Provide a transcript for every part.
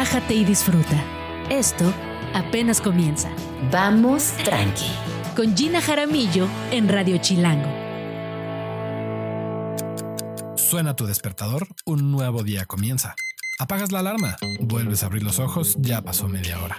relájate y disfruta. Esto apenas comienza. Vamos tranqui. Con Gina Jaramillo en Radio Chilango. Suena tu despertador, un nuevo día comienza. Apagas la alarma, vuelves a abrir los ojos, ya pasó media hora.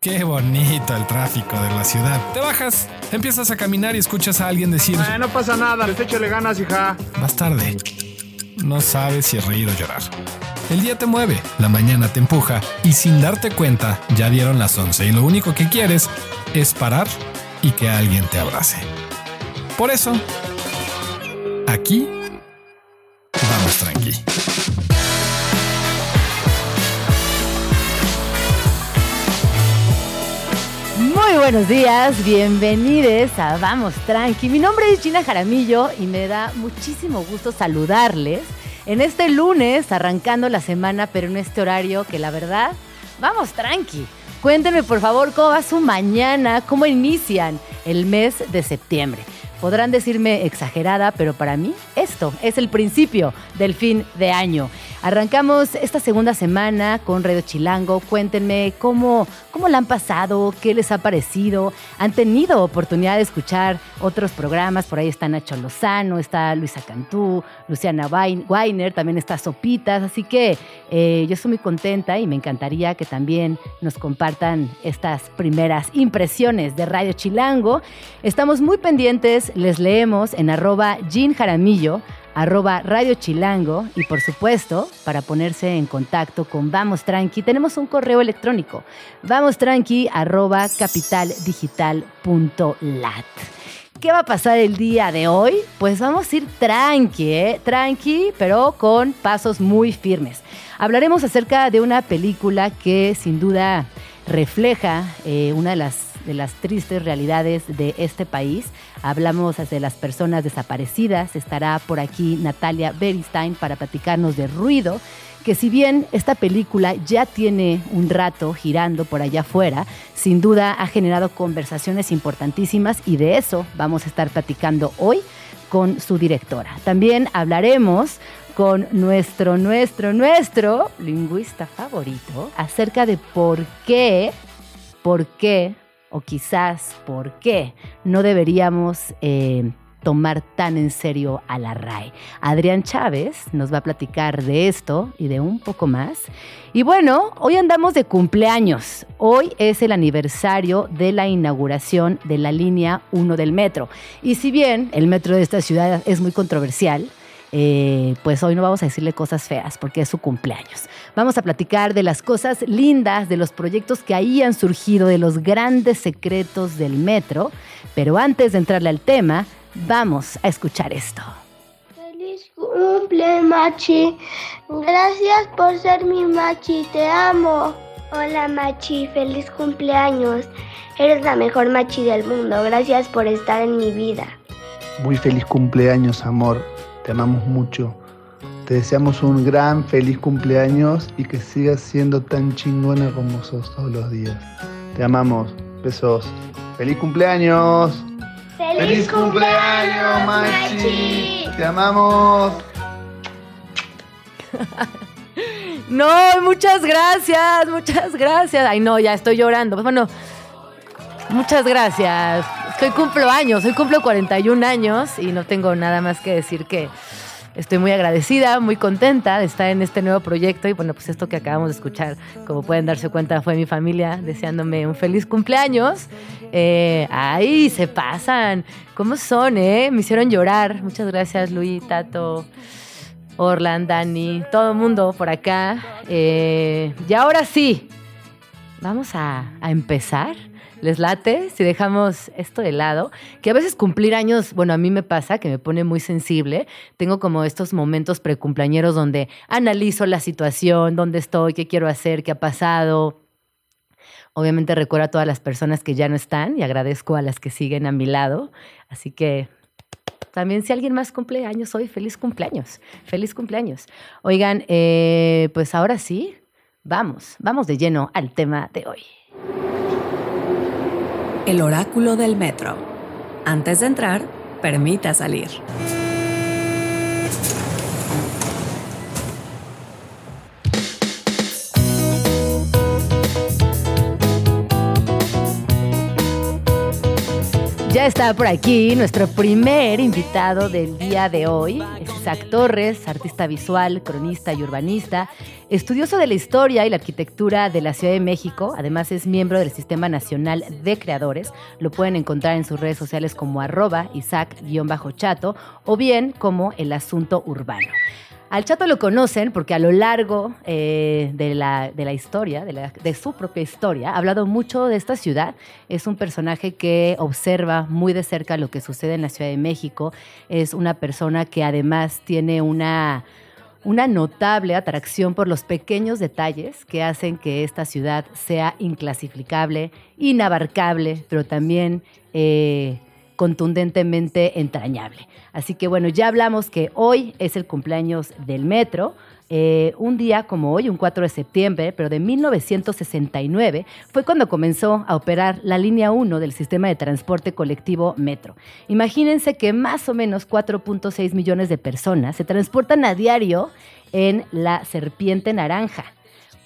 Qué bonito el tráfico de la ciudad. Te bajas, empiezas a caminar y escuchas a alguien decir... Ah, no pasa nada, les échale ganas, hija. Vas tarde. No sabes si reír o llorar. El día te mueve, la mañana te empuja y sin darte cuenta ya dieron las 11 y lo único que quieres es parar y que alguien te abrace. Por eso, aquí vamos tranqui. Muy buenos días, bienvenidos a Vamos Tranqui. Mi nombre es Gina Jaramillo y me da muchísimo gusto saludarles en este lunes, arrancando la semana, pero en este horario que la verdad, vamos tranqui. Cuéntenme por favor cómo va su mañana, cómo inician el mes de septiembre. Podrán decirme exagerada, pero para mí esto es el principio del fin de año. Arrancamos esta segunda semana con Radio Chilango. Cuéntenme cómo, cómo la han pasado, qué les ha parecido. ¿Han tenido oportunidad de escuchar otros programas? Por ahí está Nacho Lozano, está Luisa Cantú, Luciana Weiner, también está Sopitas. Así que eh, yo estoy muy contenta y me encantaría que también nos compartan estas primeras impresiones de Radio Chilango. Estamos muy pendientes, les leemos en arroba Jean Jaramillo arroba Radio Chilango y por supuesto, para ponerse en contacto con Vamos Tranqui, tenemos un correo electrónico, vamostranqui arroba capitaldigital.lat. ¿Qué va a pasar el día de hoy? Pues vamos a ir tranqui, ¿eh? tranqui, pero con pasos muy firmes. Hablaremos acerca de una película que sin duda refleja eh, una de las de las tristes realidades de este país. Hablamos de las personas desaparecidas. Estará por aquí Natalia Beristain para platicarnos de ruido que si bien esta película ya tiene un rato girando por allá afuera, sin duda ha generado conversaciones importantísimas y de eso vamos a estar platicando hoy con su directora. También hablaremos con nuestro, nuestro, nuestro lingüista favorito acerca de por qué, por qué o quizás por qué no deberíamos eh, tomar tan en serio a la RAE. Adrián Chávez nos va a platicar de esto y de un poco más. Y bueno, hoy andamos de cumpleaños. Hoy es el aniversario de la inauguración de la línea 1 del metro. Y si bien el metro de esta ciudad es muy controversial, eh, pues hoy no vamos a decirle cosas feas porque es su cumpleaños. Vamos a platicar de las cosas lindas, de los proyectos que ahí han surgido, de los grandes secretos del metro. Pero antes de entrarle al tema, vamos a escuchar esto. Feliz cumple, Machi. Gracias por ser mi Machi, te amo. Hola, Machi, feliz cumpleaños. Eres la mejor Machi del mundo. Gracias por estar en mi vida. Muy feliz cumpleaños, amor te amamos mucho. Te deseamos un gran feliz cumpleaños y que sigas siendo tan chingona como sos todos los días. Te amamos. Besos. ¡Feliz cumpleaños! ¡Feliz, cumpleaños, Machi! ¡Te amamos! No, muchas gracias, muchas gracias. Ay, no, ya estoy llorando. Pues bueno, muchas gracias. Hoy cumplo años, hoy cumplo 41 años y no tengo nada más que decir que estoy muy agradecida, muy contenta de estar en este nuevo proyecto y bueno, pues esto que acabamos de escuchar, como pueden darse cuenta, fue mi familia deseándome un feliz cumpleaños. Eh, ay, se pasan. ¿Cómo son, eh? Me hicieron llorar. Muchas gracias, Luis, Tato. Orland, Dani, todo el mundo por acá. Eh, y ahora sí, vamos a empezar les late si dejamos esto de lado, que a veces cumplir años, bueno, a mí me pasa que me pone muy sensible. Tengo como estos momentos precumpleañeros donde analizo la situación, dónde estoy, qué quiero hacer, qué ha pasado. Obviamente recuerdo a todas las personas que ya no están y agradezco a las que siguen a mi lado. Así que también si alguien más cumple años hoy, feliz cumpleaños, feliz cumpleaños. Oigan, eh, pues ahora sí, vamos, vamos de lleno al tema de hoy. El oráculo del metro. Antes de entrar, permita salir. Ya está por aquí nuestro primer invitado del día de hoy. Isaac Torres, artista visual, cronista y urbanista, estudioso de la historia y la arquitectura de la Ciudad de México. Además es miembro del Sistema Nacional de Creadores. Lo pueden encontrar en sus redes sociales como arroba Isaac-chato o bien como El Asunto Urbano. Al Chato lo conocen porque a lo largo eh, de, la, de, la, historia, de, su propia historia, ha hablado mucho de esta ciudad. Es un personaje que observa muy de cerca lo que sucede en la Ciudad de México. Es una persona que además tiene una, una notable atracción por los pequeños detalles que hacen que esta ciudad sea inclasificable, inabarcable, pero también... Eh, contundentemente entrañable. Así que bueno, ya hablamos que hoy es el cumpleaños del metro. Eh, un día como hoy, un 4 de septiembre, pero de 1969, fue cuando comenzó a operar la línea 1 del sistema de transporte colectivo Metro. Imagínense que más o menos 4.6 millones de personas se transportan a diario en la Serpiente Naranja.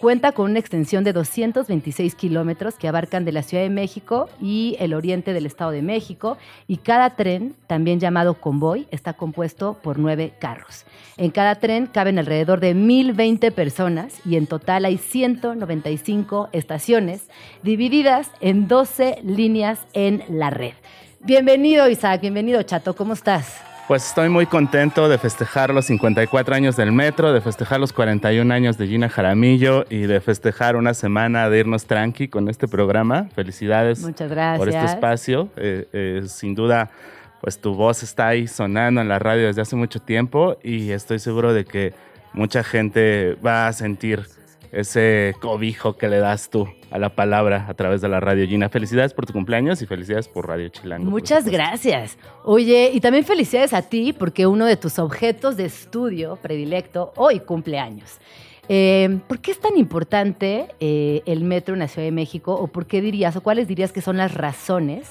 Cuenta con una extensión de 226 kilómetros que abarcan de la Ciudad de México y el oriente del Estado de México. Y cada tren, también llamado convoy, está compuesto por nueve carros. En cada tren caben alrededor de 1.020 personas y en total hay 195 estaciones divididas en 12 líneas en la red. Bienvenido Isaac, bienvenido Chato, ¿cómo estás? Pues estoy muy contento de festejar los 54 años del metro, de festejar los 41 años de Gina Jaramillo y de festejar una semana de irnos tranqui con este programa. Felicidades Muchas gracias. por este espacio. Eh, eh, sin duda, pues tu voz está ahí sonando en la radio desde hace mucho tiempo y estoy seguro de que mucha gente va a sentir ese cobijo que le das tú a la palabra a través de la radio. Gina, felicidades por tu cumpleaños y felicidades por Radio Chilango. Muchas gracias. Oye, y también felicidades a ti porque uno de tus objetos de estudio predilecto hoy cumpleaños. Eh, ¿Por qué es tan importante eh, el metro en la Ciudad de México? ¿O por qué dirías, o cuáles dirías que son las razones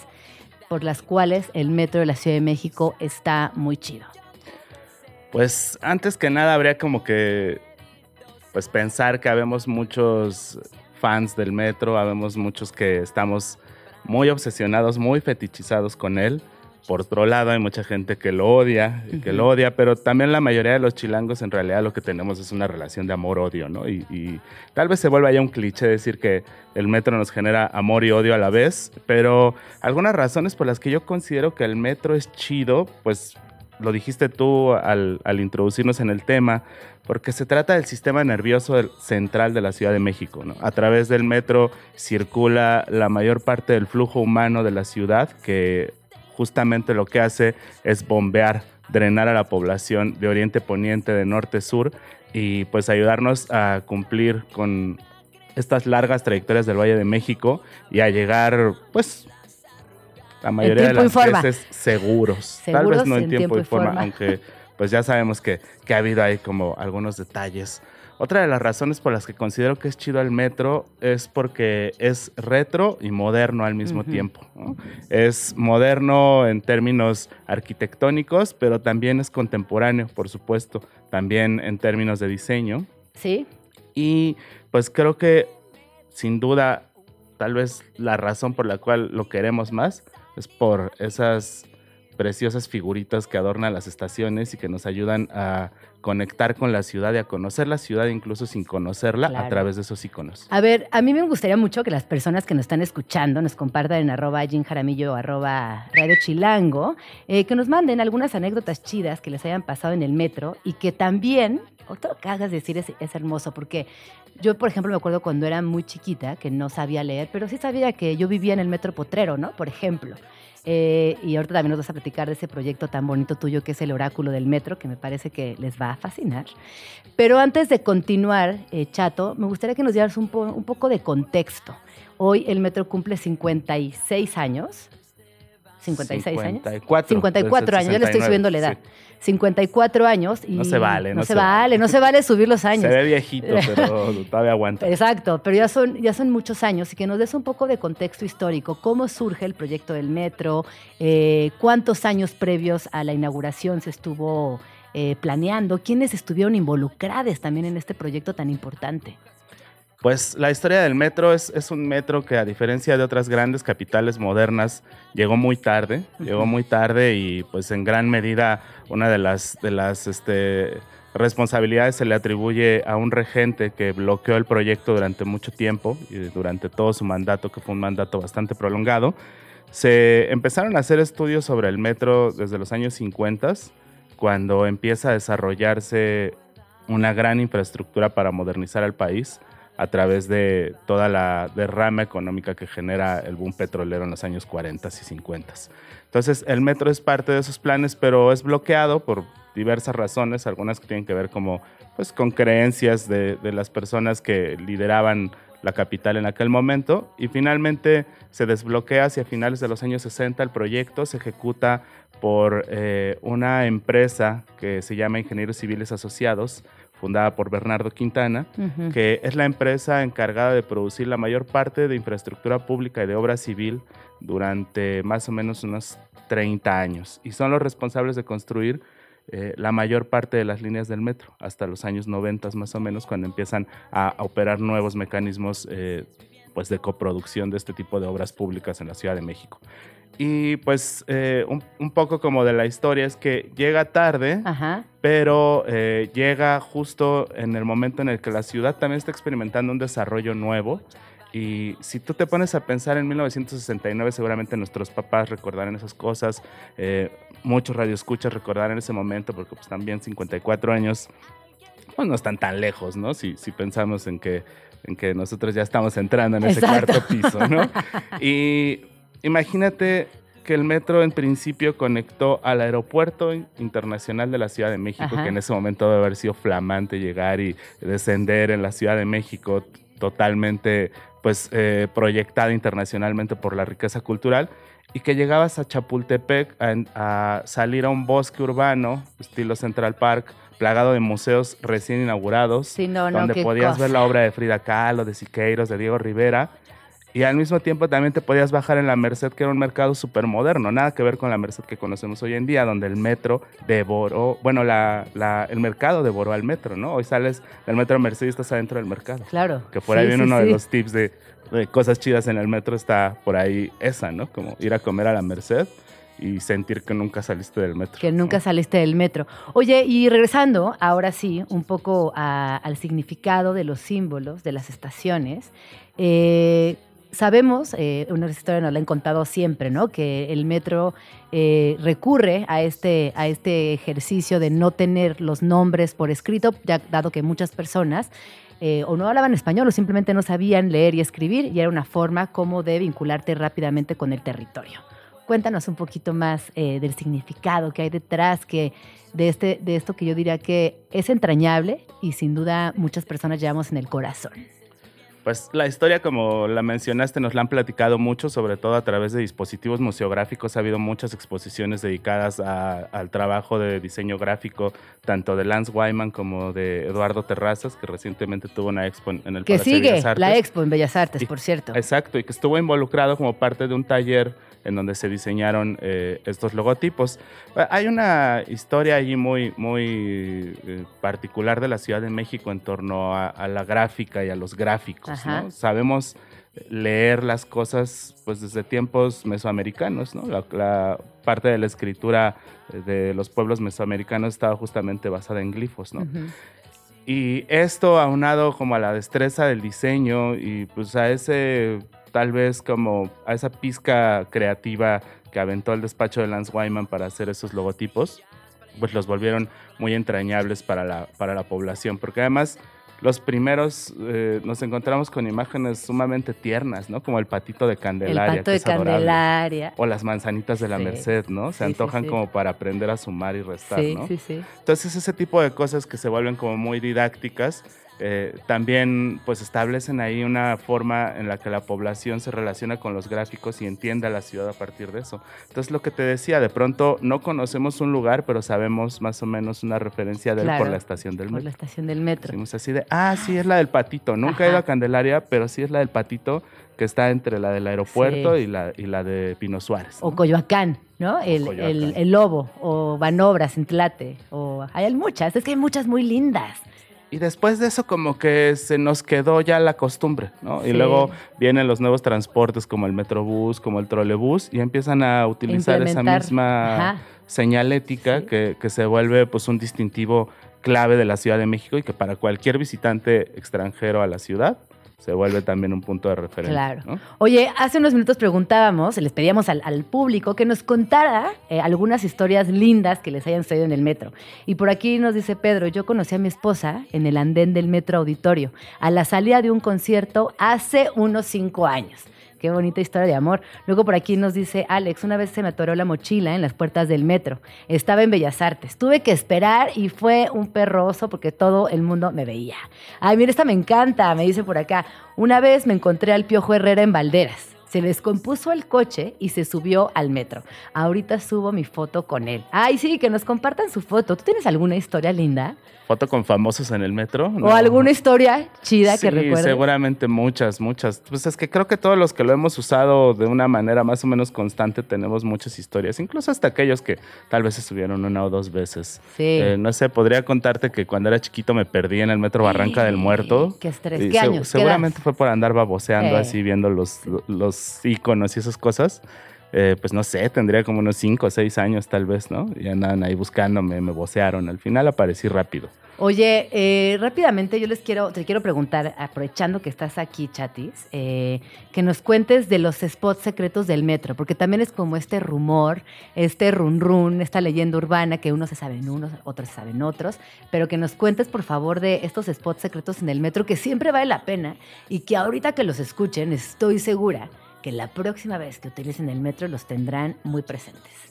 por las cuales el metro de la Ciudad de México está muy chido? Pues antes que nada habría como que pues pensar que habemos muchos fans del metro, habemos muchos que estamos muy obsesionados, muy fetichizados con él. Por otro lado, hay mucha gente que lo odia, que lo odia, pero también la mayoría de los chilangos en realidad lo que tenemos es una relación de amor-odio, ¿no? Y, y, tal vez se vuelva ya un cliché decir que el metro nos genera amor y odio a la vez, pero algunas razones por las que yo considero que el metro es chido, pues lo dijiste tú al, al, introducirnos en el tema, porque se trata del sistema nervioso central de la Ciudad de México. ¿no? A través del metro circula la mayor parte del flujo humano de la ciudad, que justamente lo que hace es bombear, drenar a la población de oriente poniente, de norte sur, y pues ayudarnos a cumplir con estas largas trayectorias del Valle de México y a llegar, pues, la mayoría de las veces seguros. seguros. Tal vez no en, tiempo, tiempo y y forma, forma. aunque pues ya sabemos que, que, ha habido ahí como algunos detalles. Otra de las razones por las que considero que es chido el metro es porque es retro y moderno al mismo uh -huh. tiempo. ¿no? Es moderno en términos arquitectónicos, pero también es contemporáneo, por supuesto, también en términos de diseño. Sí. Y pues creo que sin duda, tal vez la razón por la cual lo queremos más es por esas preciosas figuritas que adornan las estaciones y que nos ayudan a conectar con la ciudad y a conocer la ciudad incluso sin conocerla Claro. a través de esos iconos. A ver, a mí me gustaría mucho que las personas que nos están escuchando nos compartan en arroba Jim Jaramillo o arroba Radio Chilango, eh, que nos manden algunas anécdotas chidas que les hayan pasado en el metro y que también, o todo lo que hagas decir es, es hermoso, porque yo, por ejemplo, me acuerdo cuando era muy chiquita que no sabía leer, pero sí sabía que yo vivía en el metro Potrero, ¿no? Por ejemplo. Eh, y ahorita también nos vas a platicar de ese proyecto tan bonito tuyo que es el oráculo del metro, que me parece que les va a fascinar. Pero antes de continuar, eh, Chato, me gustaría que nos dieras un, po un, poco de contexto. Hoy el metro cumple 56 años. 56 años. 54. 54 años, yo le estoy 69, subiendo la edad. 54 años y No se vale, no, no se, se vale, no se vale subir los Se años. ve viejito, pero todavía aguanta. Exacto, pero ya son, ya son muchos años y que nos des un poco de contexto histórico. ¿Cómo surge el proyecto del metro? Eh, ¿Cuántos años previos a la inauguración se estuvo eh, planeando? ¿Quiénes estuvieron involucrados también en este proyecto tan importante? Pues la historia del metro es, es un metro que a diferencia de otras grandes capitales modernas llegó muy tarde, llegó muy tarde y pues en gran medida una de las, de las este, responsabilidades se le atribuye a un regente que bloqueó el proyecto durante mucho tiempo y durante todo su mandato, que fue un mandato bastante prolongado. Se empezaron a hacer estudios sobre el metro desde los años 50, cuando empieza a desarrollarse una gran infraestructura para modernizar al país a través de toda la derrama económica que genera el boom petrolero en los años 40 y 50. Entonces, el metro es parte de esos planes, pero es bloqueado por diversas razones, algunas que tienen que ver como pues con creencias de, de las personas que lideraban la capital en aquel momento y finalmente se desbloquea hacia finales de los años 60 el proyecto, se ejecuta por eh, una empresa que se llama Ingenieros Civiles Asociados, fundada por Bernardo Quintana, que es la empresa encargada de producir la mayor parte de infraestructura pública y de obra civil durante más o menos unos 30 años y son los responsables de construir eh, la mayor parte de las líneas del metro hasta los años 90 más o menos cuando empiezan a, a operar nuevos mecanismos eh, pues de coproducción de este tipo de obras públicas en la Ciudad de México. Y pues eh, un, un poco como de la historia es que llega tarde, Ajá. pero eh, llega justo en el momento en el que la ciudad también está experimentando un desarrollo nuevo. Y si tú te pones a pensar en 1969, seguramente nuestros papás recordarán esas cosas, eh, muchos radioescuchas recordarán ese momento, porque pues también 54 años, pues no están tan lejos, ¿no? Si, si pensamos en que, en que nosotros ya estamos entrando en ese Exacto. cuarto piso, ¿no? Y imagínate que el metro en principio conectó al aeropuerto internacional de la Ciudad de México, Ajá. que en ese momento debe haber sido flamante llegar y descender en la Ciudad de México totalmente pues eh, proyectada internacionalmente por la riqueza cultural y que llegabas a Chapultepec a, a salir a un bosque urbano estilo Central Park plagado de museos recién inaugurados Sí, no, no, donde podías cosa. ver la obra de Frida Kahlo, de Siqueiros, de Diego Rivera y al mismo tiempo también te podías bajar en la Merced, que era un mercado súper moderno, nada que ver con la Merced que conocemos hoy en día, donde el metro devoró, bueno, la, la- el mercado devoró al metro, ¿no? Hoy sales del metro Merced y estás adentro del mercado. Claro. Que por ahí Sí, viene sí, uno sí. de los tips de, de cosas chidas en el metro, está por ahí esa, ¿no? Como ir a comer a la Merced y sentir que nunca saliste del metro. Que nunca saliste del metro. Oye, y regresando ahora sí un poco a- al significado de los símbolos de las estaciones, eh, sabemos, eh, una historia nos la han contado siempre, ¿no? Que el metro eh, recurre a este, a este ejercicio de no tener los nombres por escrito, dado que muchas personas eh, o no hablaban español o simplemente no sabían leer y escribir y era una forma como de vincularte rápidamente con el territorio. Cuéntanos un poquito más eh, del significado que hay detrás que de, este, de esto que yo diría que es entrañable y sin duda muchas personas llevamos en el corazón. Pues la historia, como la mencionaste, nos la han platicado mucho, sobre todo a través de dispositivos museográficos. Ha habido muchas exposiciones dedicadas a- al trabajo de diseño gráfico, tanto de Lance Wyman como de Eduardo Terrazas, que recientemente tuvo una expo en el Que Palacio de sigue Bellas Artes. la expo en Bellas Artes, Y- por cierto. Exacto, y que estuvo involucrado como parte de un taller en donde se diseñaron eh, estos logotipos. Hay una historia allí muy, muy eh, particular de la Ciudad de México en torno a, a la gráfica y a los gráficos. Ajá. ¿no? Sabemos leer las cosas pues desde tiempos mesoamericanos, ¿no? La, la parte de la escritura de los pueblos mesoamericanos estaba justamente basada en glifos, ¿no? Ujú. Y esto aunado como a la destreza del diseño y pues a ese tal vez como a esa pizca creativa que aventó el despacho de Lance Wyman para hacer esos logotipos, pues los volvieron muy entrañables para la, para la población, porque además los primeros eh, nos encontramos con imágenes sumamente tiernas, ¿no? Como el patito de El Candelaria. pato que de es adorable. Candelaria. O las manzanitas de la Sí. Merced, ¿no? Se Sí, sí, antojan sí. como para aprender a sumar y restar, Sí, ¿no? sí, sí. Entonces ese tipo de cosas que se vuelven como muy didácticas Eh, también pues establecen ahí una forma en la que la población se relaciona con los gráficos y entiende a la ciudad a partir de eso. Entonces lo que te decía, de pronto no conocemos un lugar, pero sabemos más o menos una referencia de él por la estación del por metro. la estación del metro. Decimos así de, ah, sí, es la del patito. Nunca he ido a Candelaria, pero sí es la del patito que está entre la del aeropuerto Sí. y, la, y la de Pino Suárez. O Coyoacán, ¿no? El, Coyoacán. el- el lobo, o Banobras, Tlate, o hay muchas, es que hay muchas muy lindas. Y después de eso como que se nos quedó ya la costumbre, ¿no? Sí. Y luego vienen los nuevos transportes como el metrobús, como el trolebús y empiezan a utilizar esa misma Ajá. señalética que, que se vuelve pues un distintivo clave de la Ciudad de México y que para cualquier visitante extranjero a la ciudad se vuelve también un punto de referencia. Claro. ¿no? Oye, hace unos minutos preguntábamos, les pedíamos al, al público que nos contara eh, algunas historias lindas que les hayan sucedido en el metro. Y por aquí nos dice Pedro, yo conocí a mi esposa en el andén del metro auditorio, a la salida de un concierto hace unos cinco años. Qué bonita historia de amor. Luego por aquí nos dice Alex, una vez se me atoró la mochila en las puertas del metro. Estaba en Bellas Artes. Tuve que esperar y fue un perroso porque todo el mundo me veía. Ay, mira, esta me encanta, me dice por acá. Una vez me encontré al Piojo Herrera en Valderas. Se descompuso el coche y se subió al metro. Ahorita subo mi foto con él. Ay, sí, que nos compartan su foto. ¿Tú tienes alguna historia linda? Foto con famosos en el metro. ¿O alguna historia chida Sí, que recuerdes? seguramente muchas, muchas. Pues es que creo que todos los que lo hemos usado de una manera más o menos constante tenemos muchas historias, incluso hasta aquellos que tal vez se subieron una o dos veces. Sí. Eh, no sé, podría contarte que cuando era chiquito me perdí en el metro Barranca del Muerto. Qué estrés. ¿Qué se- años? ¿Qué Seguramente fue por andar baboseando Eh. así, viendo los, los iconos y esas cosas. Eh, pues no sé, tendría como unos 5 o 6 años tal vez, ¿no? Y andaban ahí buscándome, me vocearon. Al final aparecí rápido. Oye, eh, rápidamente yo les quiero, te quiero preguntar, aprovechando que estás aquí, Chatis, eh, que nos cuentes de los spots secretos del metro, porque también es como este rumor, este run run, esta leyenda urbana que unos se saben unos, otros se saben otros, pero que nos cuentes por favor de estos spots secretos en el metro que siempre vale la pena y que ahorita que los escuchen estoy segura que la próxima vez que utilicen el metro los tendrán muy presentes.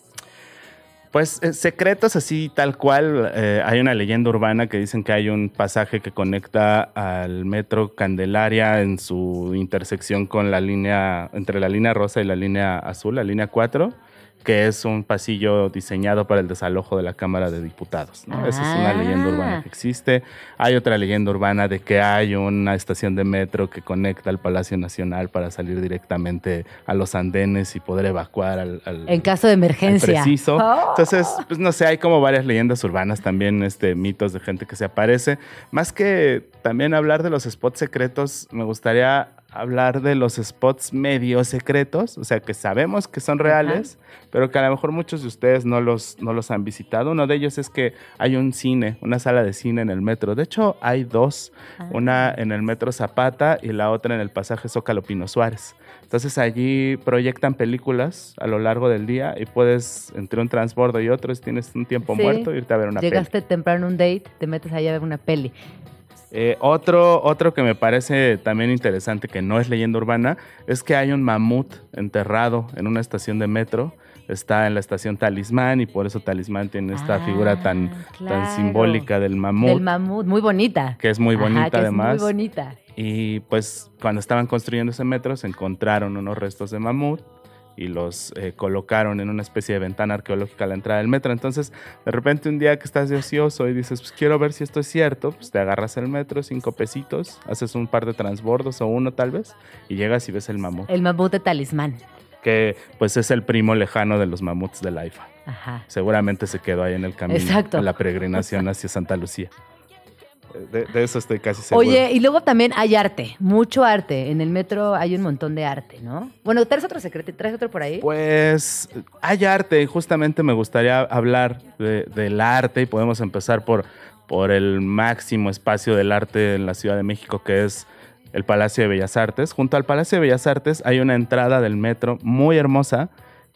Pues eh, secretos así tal cual, eh, hay una leyenda urbana que dicen que hay un pasaje que conecta al metro Candelaria en su intersección con la línea, entre la línea rosa y la línea azul, la línea 4, que es un pasillo diseñado para el desalojo de la Cámara de Diputados. ¿no? Esa es una leyenda urbana Ah. que existe. Hay otra leyenda urbana de que hay una estación de metro que conecta al Palacio Nacional para salir directamente a los andenes y poder evacuar al... al- En caso de emergencia. preciso. Oh. Entonces, pues no sé, hay como varias leyendas urbanas también, este, mitos de gente que se aparece. Más que también hablar de los spots secretos, me gustaría hablar de los spots medio secretos, o sea, que sabemos que son reales, pero que a lo mejor muchos de ustedes no los, no los han visitado. Uno de ellos es que hay un cine, una sala de cine en el metro. De hecho, hay dos, Ah. una en el metro Zapata y la otra en el pasaje Zócalo Pino Suárez. Entonces allí proyectan películas a lo largo del día y puedes, entre un transbordo y otro, si tienes un tiempo Sí. muerto, irte a ver una peli. Llegaste temprano a un date, te metes allá a ver una peli. Eh, otro, otro que me parece también interesante, que no es leyenda urbana, es que hay un mamut enterrado en una estación de metro. Está en la estación Talismán y por eso Talismán tiene esta Ah, figura tan, claro. tan simbólica del mamut, Del mamut, muy bonita. que es muy Ajá, bonita que es además. muy bonita. Y pues cuando estaban construyendo ese metro se encontraron unos restos de mamut y los eh, colocaron en una especie de ventana arqueológica a la entrada del metro. Entonces, de repente un día que estás de ocioso y dices, pues quiero ver si esto es cierto, pues te agarras el metro, cinco pesitos, haces un par de transbordos o uno tal vez, y llegas y ves el mamut, El mamut de talismán. que pues es el primo lejano de los mamuts del AIFA. Ajá. Seguramente se quedó ahí en el camino, Exacto. en la peregrinación hacia Santa Lucía. De, de eso estoy casi seguro. Oye, y luego también hay arte, mucho arte. En el metro hay un montón de arte, ¿no? Bueno, ¿traes otro secreto? ¿Traes otro por ahí? Pues hay arte y justamente me gustaría hablar de- del arte y podemos empezar por, por el máximo espacio del arte en la Ciudad de México que es el Palacio de Bellas Artes. Junto al Palacio de Bellas Artes hay una entrada del metro muy hermosa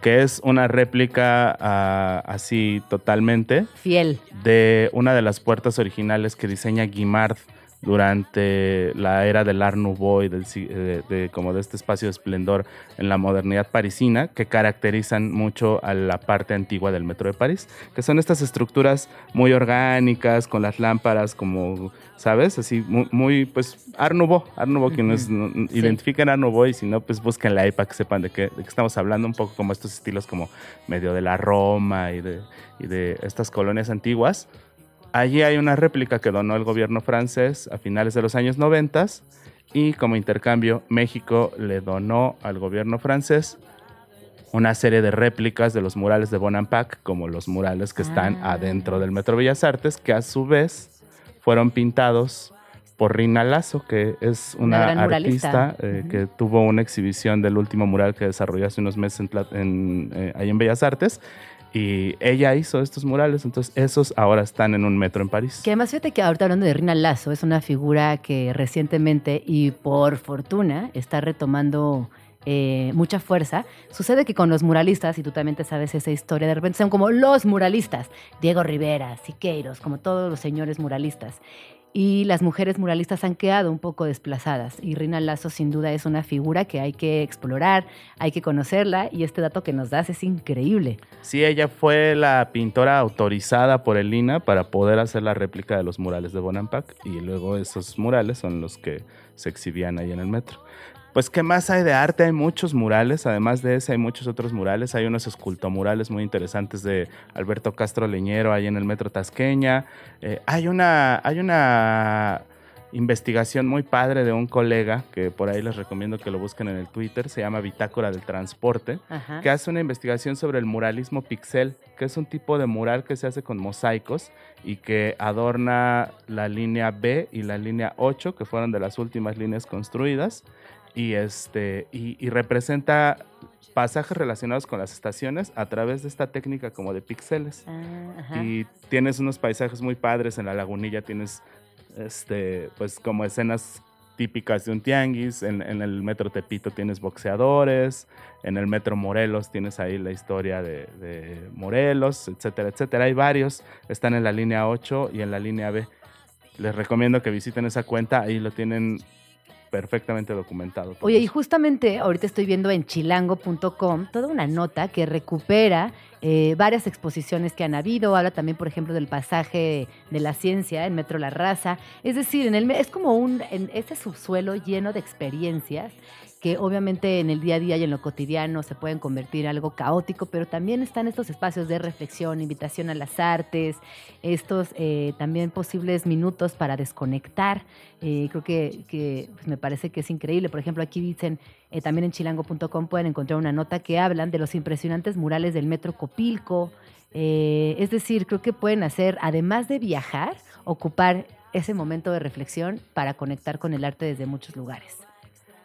que es una réplica ah, así totalmente Fiel. de una de las puertas originales que diseña Guimard durante la era del Art Nouveau y del, eh, de, como de este espacio de esplendor en la modernidad parisina que caracterizan mucho a la parte antigua del metro de París, que son estas estructuras muy orgánicas, con las lámparas como, ¿sabes? Así muy, muy, pues, Art Nouveau, Art Nouveau, quienes identifiquen Art Nouveau y si no, pues busquen la para que sepan de qué, de qué estamos hablando, un poco como estos estilos como medio de la Roma y de, y de estas colonias antiguas. Allí hay una réplica que donó el gobierno francés a finales de los años 90 y como intercambio México le donó al gobierno francés una serie de réplicas de los murales de Bonampak, como los murales que están Ah. adentro del Metro Bellas Artes, que a su vez fueron pintados por Rina Lazo, que es Una artista eh, que tuvo una exhibición del último mural que desarrolló hace unos meses en, Tla- en, eh, ahí en Bellas Artes. Y ella hizo estos murales, entonces esos ahora están en un metro en París. Que además fíjate que ahorita hablando de Rina Lazo, es una figura que recientemente y por fortuna está retomando eh, mucha fuerza. Sucede que con los muralistas, y tú también te sabes esa historia, de repente son como los muralistas, Diego Rivera, Siqueiros, como todos los señores muralistas. Y las mujeres muralistas han quedado un poco desplazadas. Y Rina Lazo sin duda es una figura que hay que explorar, hay que conocerla. Y este dato que nos das es increíble. Sí, ella fue la pintora autorizada por el INA para poder hacer la réplica de los murales de Bonampak y luego esos murales son los que se exhibían ahí en el metro. Pues, ¿qué más hay de arte? Hay muchos murales, además de ese hay muchos otros murales. Hay unos escultomurales muy interesantes de Alberto Castro Leñero ahí en el metro Tasqueña. Eh, hay, una, hay una investigación muy padre de un colega que por ahí les recomiendo que lo busquen en el Twitter, se llama Bitácora del Transporte Ajá. que hace una investigación sobre el muralismo pixel, que es un tipo de mural que se hace con mosaicos y que adorna la línea B y la línea 8, que fueron de las últimas líneas construidas, y, este, y, y representa pasajes relacionados con las estaciones a través de esta técnica como de píxeles. Ah. Y tienes unos paisajes muy padres en la lagunilla, tienes este, pues como escenas típicas de un tianguis, en, en el metro Tepito tienes boxeadores, en el metro Morelos tienes ahí la historia de, de Morelos, etcétera, etcétera. Hay varios, están en la línea 8 y en la línea B. Les recomiendo que visiten esa cuenta, ahí lo tienen perfectamente documentado. Oye, y justamente ahorita estoy viendo en chilango.com toda una nota que recupera eh, varias exposiciones que han habido. Habla también, por ejemplo, del pasaje de la ciencia en Metro La Raza. Es decir, en el, es como un en ese subsuelo lleno de experiencias que obviamente en el día a día y en lo cotidiano se pueden convertir en algo caótico, pero también están estos espacios de reflexión, invitación a las artes, estos eh, también posibles minutos para desconectar. Eh, creo que, pues, me parece que es increíble. Por ejemplo, aquí dicen, eh, también en chilango.com pueden encontrar una nota que hablan de los impresionantes murales del Metro Copilco. Eh, es decir, creo que pueden hacer, además de viajar, ocupar ese momento de reflexión para conectar con el arte desde muchos lugares.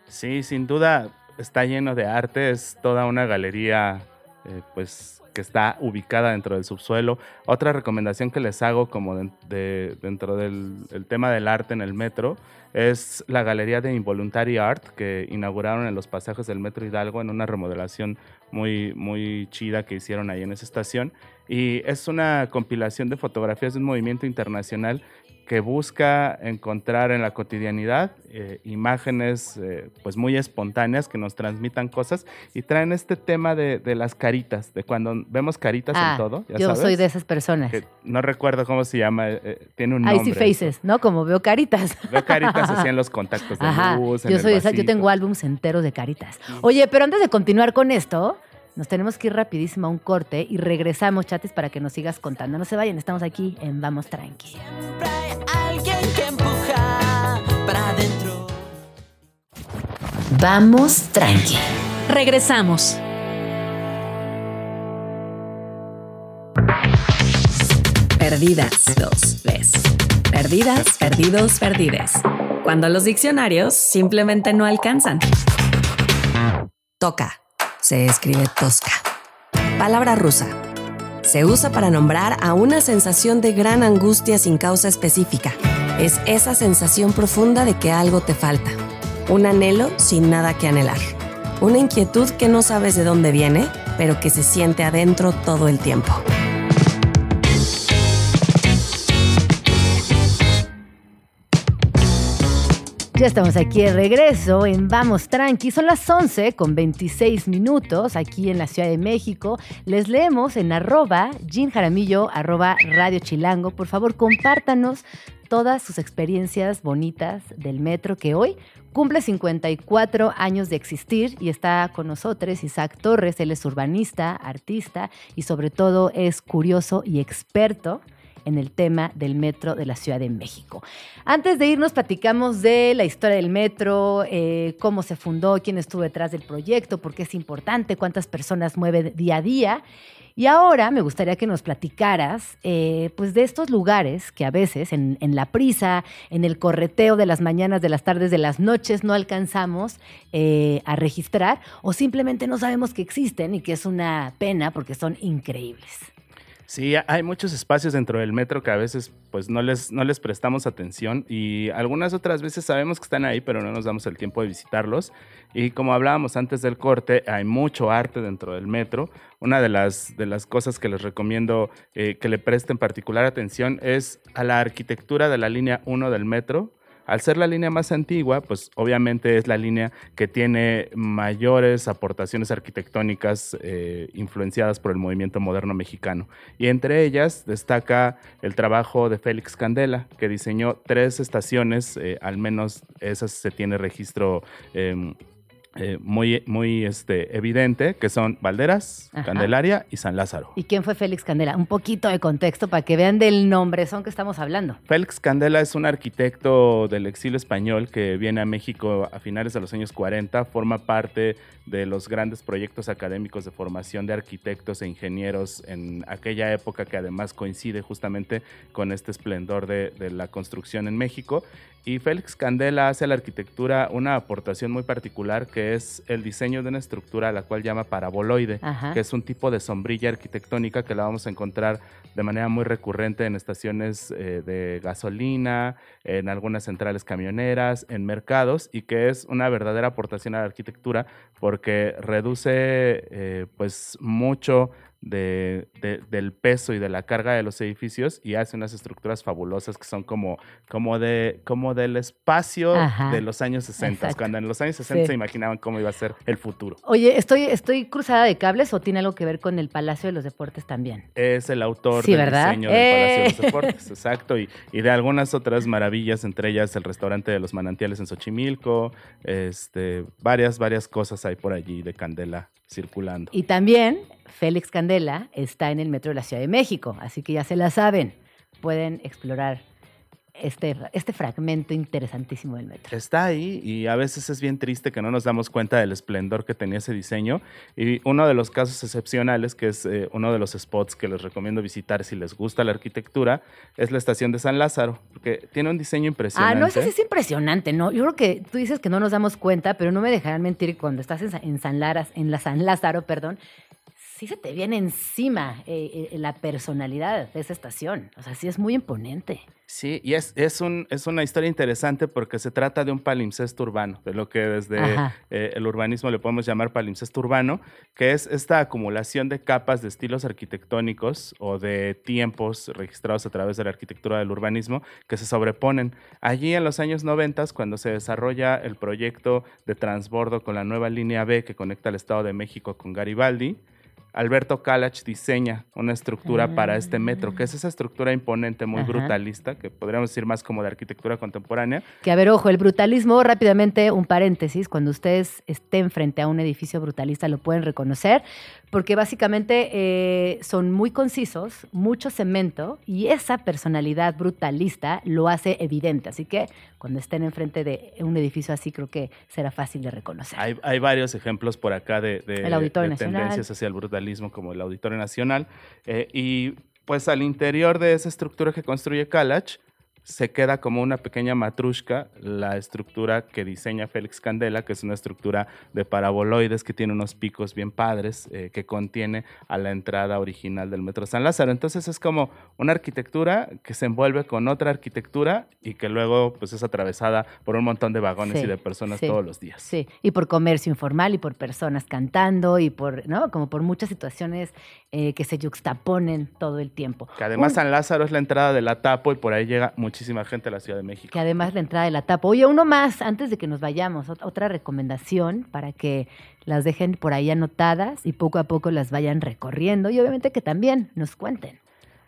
Sí, sin duda está lleno de arte, es toda una galería eh, pues que está ubicada dentro del subsuelo. Otra recomendación que les hago como de- de- dentro del el tema del arte en el metro es la galería de Involuntary Art que inauguraron en los pasajes del Metro Hidalgo en una remodelación muy, muy chida que hicieron ahí en esa estación. Y es una compilación de fotografías de un movimiento internacional que busca encontrar en la cotidianidad eh, imágenes eh, pues muy espontáneas que nos transmitan cosas y traen este tema de, de las caritas, de cuando vemos caritas Ah, en todo. ya yo sabes, soy de esas personas. que no recuerdo cómo se llama, eh, tiene un nombre. Icy faces, ¿no? Como veo caritas. Veo caritas así en los contactos de Ajá, luz, en yo el soy esa, yo tengo álbums enteros de caritas. Oye, pero antes de continuar con esto, nos tenemos que ir rapidísimo a un corte y regresamos, chates, para que nos sigas contando. No se vayan, estamos aquí en Vamos Tranqui. Alguien que empuja para adentro. Vamos tranqui. Regresamos. Perdidas, dos, ves. Perdidas, perdidos, perdides. Cuando los diccionarios simplemente no alcanzan. Toca. Se escribe tosca. Palabra rusa. Se usa para nombrar a una sensación de gran angustia sin causa específica. Es esa sensación profunda de que algo te falta. Un anhelo sin nada que anhelar. Una inquietud que no sabes de dónde viene, pero que se siente adentro todo el tiempo. Ya estamos aquí de regreso en Vamos Tranqui. Son las 11 con 26 minutos aquí en la Ciudad de México. Les leemos en arroba Jaramillo, arroba Radio Chilango. Por favor, compártanos todas sus experiencias bonitas del metro que hoy cumple 54 años de existir y está con nosotros Isaac Torres. Él es urbanista, artista y sobre todo es curioso y experto en el tema del metro de la Ciudad de México. Antes de irnos, platicamos de la historia del metro, eh, cómo se fundó, quién estuvo detrás del proyecto, por qué es importante, cuántas personas mueve día a día. Y ahora me gustaría que nos platicaras eh, pues de estos lugares que a veces en, la prisa, en el correteo de las mañanas, de las tardes, de las noches no alcanzamos eh, a registrar o simplemente no sabemos que existen y que es una pena porque son increíbles. Sí, hay muchos espacios dentro del metro que a veces pues no les, no les prestamos atención y algunas otras veces sabemos que están ahí, pero no nos damos el tiempo de visitarlos. Y como hablábamos antes del corte, hay mucho arte dentro del metro. Una de las, de las cosas que les recomiendo eh, que le presten particular atención es a la arquitectura de la línea 1 del metro. Al ser la línea más antigua, pues obviamente es la línea que tiene mayores aportaciones arquitectónicas eh, influenciadas por el movimiento moderno mexicano. Y entre ellas destaca el trabajo de Félix Candela, que diseñó tres estaciones, eh, al menos esas se tiene registro. Eh, eh, muy, muy este, evidente, que son Valderas, Ajá. Candelaria y San Lázaro. ¿Y quién fue Félix Candela? Un poquito de contexto para que vean del nombre son que estamos hablando. Félix Candela es un arquitecto del exilio español que viene a México a finales de los años 40, forma parte de los grandes proyectos académicos de formación de arquitectos e ingenieros en aquella época que además coincide justamente con este esplendor de, de la construcción en México. Y Félix Candela hace a la arquitectura una aportación muy particular que es el diseño de una estructura a la cual llama paraboloide, Ajá. que es un tipo de sombrilla arquitectónica que la vamos a encontrar de manera muy recurrente en estaciones eh, de gasolina, en algunas centrales camioneras, en mercados y que es una verdadera aportación a la arquitectura porque reduce eh, pues mucho de, de, del peso y de la carga de los edificios y hace unas estructuras fabulosas que son como, como, de, como del espacio Ajá. de los años 60, Exacto. cuando en los años 60 sí. se imaginaban cómo iba a ser el futuro. Oye, ¿estoy, ¿estoy cruzada de cables o tiene algo que ver con el Palacio de los Deportes también? Es el autor sí, del ¿verdad? diseño del eh. Palacio de los Deportes, exacto, y, y, de algunas otras maravillas, entre ellas el restaurante de los manantiales en Xochimilco, este, varias, varias cosas hay por allí de Candela circulando. Y también Félix Candela está en el metro de la Ciudad de México, así que ya se la saben. Pueden explorar este, este fragmento interesantísimo del metro. Está ahí y a veces es bien triste que no nos damos cuenta del esplendor que tenía ese diseño. Y uno de los casos excepcionales, que es eh, uno de los spots que les recomiendo visitar si les gusta la arquitectura, es la estación de San Lázaro, porque tiene un diseño impresionante. Ah, no, eso sí es impresionante, ¿no? Yo creo que tú dices que no nos damos cuenta, pero no me dejarán mentir cuando estás en, en San, Laras, en la San Lázaro, perdón, sí se te viene encima eh, eh, la personalidad de esa estación. O sea, sí es muy imponente. Sí, y es, es, un, es una historia interesante porque se trata de un palimpsesto urbano, de lo que desde eh, el urbanismo le podemos llamar palimpsesto urbano, que es esta acumulación de capas de estilos arquitectónicos o de tiempos registrados a través de la arquitectura del urbanismo que se sobreponen. Allí en los años 90, cuando se desarrolla el proyecto de transbordo con la nueva línea B que conecta el Estado de México con Garibaldi, Alberto Kalach diseña una estructura ah. para este metro, que es esa estructura imponente, muy Ajá. brutalista, que podríamos decir más como de arquitectura contemporánea. Que a ver, ojo, el brutalismo, rápidamente un paréntesis, cuando ustedes estén frente a un edificio brutalista lo pueden reconocer, porque básicamente eh, son muy concisos, mucho cemento, y esa personalidad brutalista lo hace evidente. Así que cuando estén enfrente de un edificio así, creo que será fácil de reconocer. Hay, hay varios ejemplos por acá de, de, de tendencias hacia el brutalismo, como el Auditorio Nacional. Eh, y pues al interior de esa estructura que construye Kalach, se queda como una pequeña matrushka la estructura que diseña Félix Candela, que es una estructura de paraboloides que tiene unos picos bien padres, eh, que contiene a la entrada original del Metro San Lázaro. Entonces es como una arquitectura que se envuelve con otra arquitectura y que luego pues es atravesada por un montón de vagones Sí, y de personas sí, todos los días. Sí, y por comercio informal y por personas cantando y por, ¿no? Como por muchas situaciones eh, que se yuxtaponen todo el tiempo. Que además Un- San Lázaro es la entrada de la Tapo y por ahí llega muchísima muchísima gente a la Ciudad de México. Que además la entrada de la tapa. Oye, uno más, antes de que nos vayamos, ot- otra recomendación para que las dejen por ahí anotadas y poco a poco las vayan recorriendo y obviamente que también nos cuenten.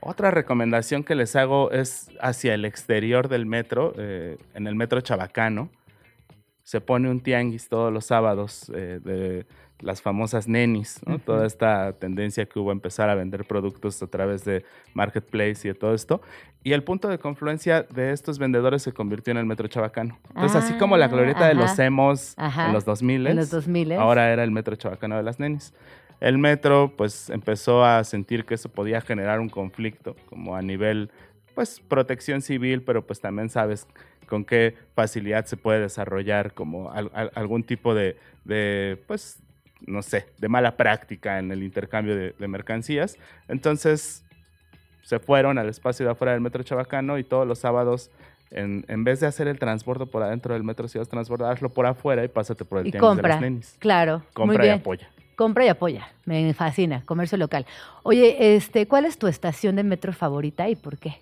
Otra recomendación que les hago es hacia el exterior del metro, eh, en el metro Chabacano. Se pone un tianguis todos los sábados eh, de las famosas nenis, ¿no? Ujú. toda esta tendencia que hubo a empezar a vender productos a través de Marketplace y de todo esto. Y el punto de confluencia de estos vendedores se convirtió en el metro Chabacano. Entonces, así como la glorieta de los ajá, emos ajá. en los 2000 En los 2000s. ahora era el metro Chabacano de las nenis. El metro, pues, empezó a sentir que eso podía generar un conflicto, como a nivel, pues, protección civil, pero pues también sabes con qué facilidad se puede desarrollar como al- al- algún tipo de, de, pues, no sé, de mala práctica en el intercambio de, de mercancías. Entonces, se fueron al espacio de afuera del metro Chabacano y todos los sábados, en, en vez de hacer el transbordo por adentro del metro, si vas a transbordar, hazlo por afuera y pásate por el Y tianguis de compra. las nenis. Claro. Compra muy y bien. apoya. Compra y apoya. Me fascina. Comercio local. Oye, este, ¿cuál es tu estación de metro favorita y por qué?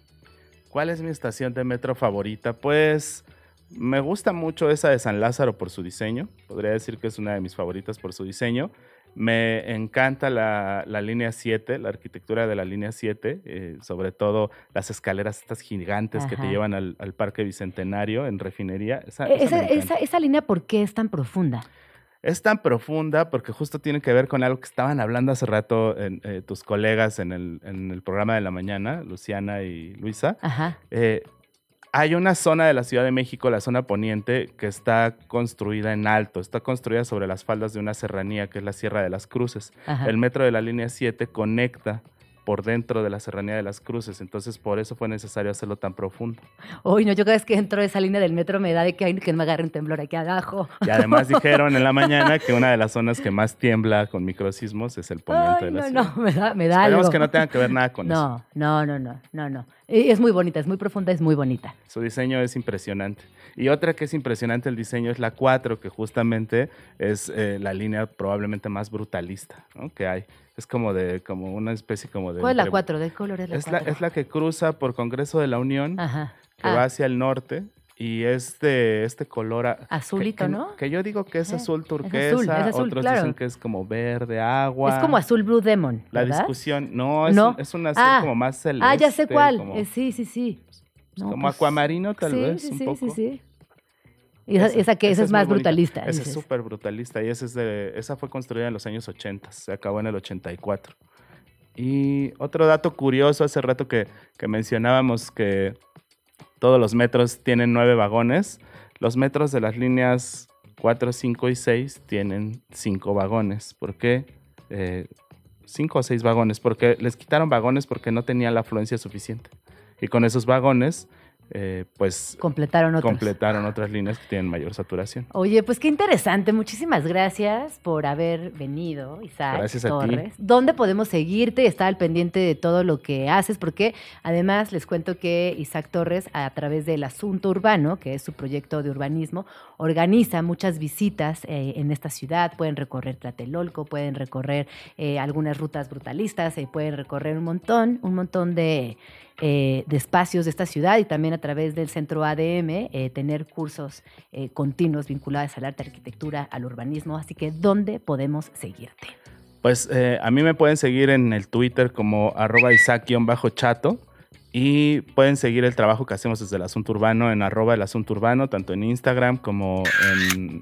¿Cuál es mi estación de metro favorita? Pues me gusta mucho esa de San Lázaro por su diseño. Podría decir que es una de mis favoritas por su diseño. Me encanta la, la línea 7, la arquitectura de la línea 7, eh, sobre todo las escaleras estas gigantes que te llevan al, al Parque Bicentenario en refinería. Esa, esa Esa, me encanta. esa, esa línea, ¿por qué es tan profunda? Es tan profunda porque justo tiene que ver con algo que estaban hablando hace rato en, eh, tus colegas en el, en el programa de la mañana, Luciana y Luisa. Ajá. Eh, hay una zona de la Ciudad de México, la zona poniente, que está construida en alto, está construida sobre las faldas de una serranía que es la Sierra de las Cruces. Ajá. El metro de la línea 7 conecta por dentro de la serranía de las Cruces, entonces por eso fue necesario hacerlo tan profundo. Uy, no, yo cada vez que entro a esa línea del metro me da de que, ay, que me agarre un temblor aquí abajo. Y además dijeron en la mañana que una de las zonas que más tiembla con microsismos es el poniente Ay, de la no, ciudad. no, me da, me da Esperemos algo. que no tenga que ver nada con eso. No, no, no, no, no, no. Y Es muy bonita, es muy profunda, es muy bonita. Su diseño es impresionante. Y otra que es impresionante el diseño es la 4, que justamente es eh, la línea probablemente más brutalista ¿no? que hay. Es como de como una especie como de... ¿Cuál es la entre- 4? ¿De color es la Es la, 4? es la que cruza por Congreso de la Unión, Ajá. que Ah. va hacia el norte y es de este color... a- Azulito, que, que- ¿no? Que yo digo que es azul es turquesa, azul, es azul, otros claro. dicen que es como verde, agua. Es como azul Blue Demon. La ¿verdad? discusión, no, es, No. Un, es un azul Ah. como más celeste. Ah, ya sé cuál. como- Eh, sí, sí, sí. No, como pues, acuamarino tal sí, vez, sí, un sí, poco. sí, sí. Y esa, esa que esa es, muy más brutalista. Esa es dices. súper brutalista y esa, es de, esa fue construida en los años 80, se acabó en el 84. Y otro dato curioso, hace rato que, que mencionábamos que todos los metros tienen nueve vagones, los metros de las líneas 4, 5 y 6 tienen cinco vagones. ¿Por qué? Eh, cinco o seis vagones, porque les quitaron vagones porque no tenían la afluencia suficiente. Y con esos vagones, eh, pues Completaron otros. completaron otras líneas que tienen mayor saturación. Oye, pues qué interesante. Muchísimas gracias por haber venido, Isaac Gracias a ti. Torres. ¿Dónde podemos seguirte y estar al pendiente de todo lo que haces? Porque además les cuento que Isaac Torres, a través del Asunto Urbano, que es su proyecto de urbanismo, organiza muchas visitas eh, en esta ciudad. Pueden recorrer Tlatelolco, pueden recorrer eh, algunas rutas brutalistas, pueden recorrer un montón, un montón de, eh, de espacios de esta ciudad y también a través del centro ADM eh, tener cursos eh, continuos vinculados al arte, arquitectura, al urbanismo. Así que, ¿dónde podemos seguirte? Pues a mí me pueden seguir en el Twitter como arroba Isaac-chato y pueden seguir el trabajo que hacemos desde el Asunto Urbano en arroba el Asunto Urbano, tanto en Instagram como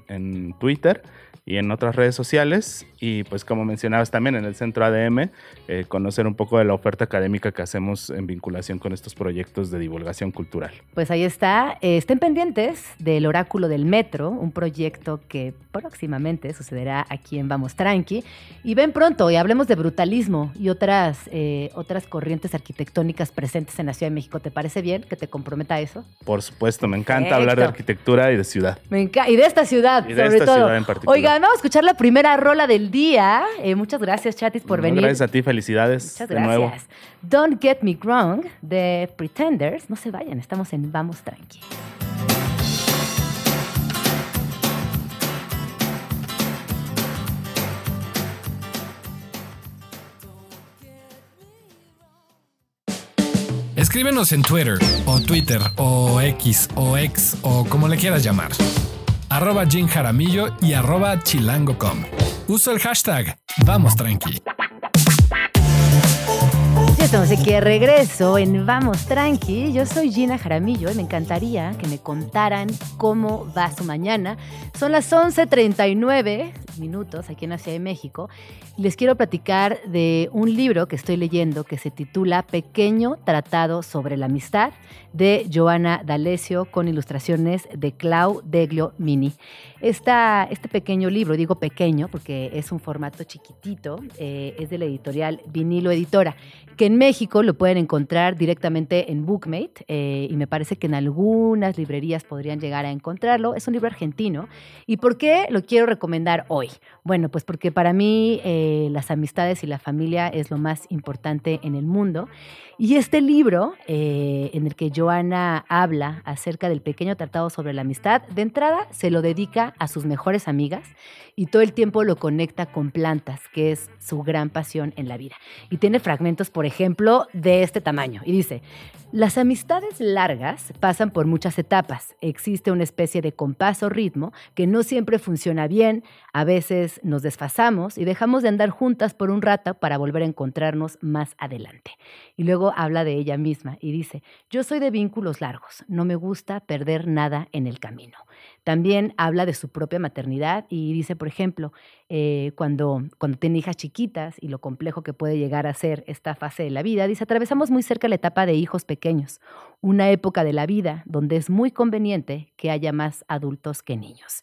en Twitter y en otras redes sociales. Y pues como mencionabas también en el centro ADM, eh, conocer un poco de la oferta académica que hacemos en vinculación con estos proyectos de divulgación cultural. Pues ahí está. Eh, estén pendientes del Oráculo del Metro, un proyecto que próximamente sucederá aquí en Vamos Tranqui. Y ven pronto y hablemos de brutalismo y otras, eh, otras corrientes arquitectónicas presentes en la Ciudad de México. ¿Te parece bien que te comprometa a eso? Por supuesto, me encanta hablar de arquitectura y de ciudad. Me. Y de esta ciudad, Y de sobre esta todo. ciudad en particular. Oigan, vamos a escuchar la primera rola del día. Eh, muchas gracias, Chatis, por No, venir. Gracias a ti, felicidades Muchas de gracias. nuevo. Don't Get Me Wrong de Pretenders. No se vayan, estamos en Vamos Tranqui. Es Escríbenos en Twitter o Twitter o X o X o como le quieras llamar. Arroba Jim Jaramillo y arroba chilango.com. Uso el hashtag Vamos Tranqui. Estamos aquí de regreso en Vamos Tranqui. Yo soy Gina Jaramillo y me encantaría que me contaran cómo va su mañana. Son las 11.39 minutos aquí en la de México. Les quiero platicar de un libro que estoy leyendo que se titula Pequeño Tratado sobre la Amistad de Joana D'Alessio con ilustraciones de Clau Deglio Mini. Esta, este pequeño libro, digo pequeño porque es un formato chiquitito, eh, es de la editorial Vinilo Editora, que en México lo pueden encontrar directamente en Bookmate eh, y me parece que en algunas librerías podrían llegar a encontrarlo. Es un libro argentino. ¿Y por qué lo quiero recomendar hoy? Bueno, pues porque para mí eh, las amistades y la familia es lo más importante en el mundo. Y este libro, eh, en el que Joana habla acerca del pequeño tratado sobre la amistad, de entrada se lo dedica a sus mejores amigas y todo el tiempo lo conecta con plantas, que es su gran pasión en la vida. Y tiene fragmentos, por ejemplo, de este tamaño. Y dice, las amistades largas pasan por muchas etapas. Existe una especie de compás o ritmo que no siempre funciona bien, a veces nos desfasamos y dejamos de andar juntas por un rato para volver a encontrarnos más adelante. Y luego habla de ella misma y dice, yo soy de vínculos largos, no me gusta perder nada en el camino. También habla de su propia maternidad y dice, por ejemplo, eh, cuando, cuando tiene hijas chiquitas y lo complejo que puede llegar a ser esta fase de la vida, dice, atravesamos muy cerca la etapa de hijos pequeños, una época de la vida donde es muy conveniente que haya más adultos que niños.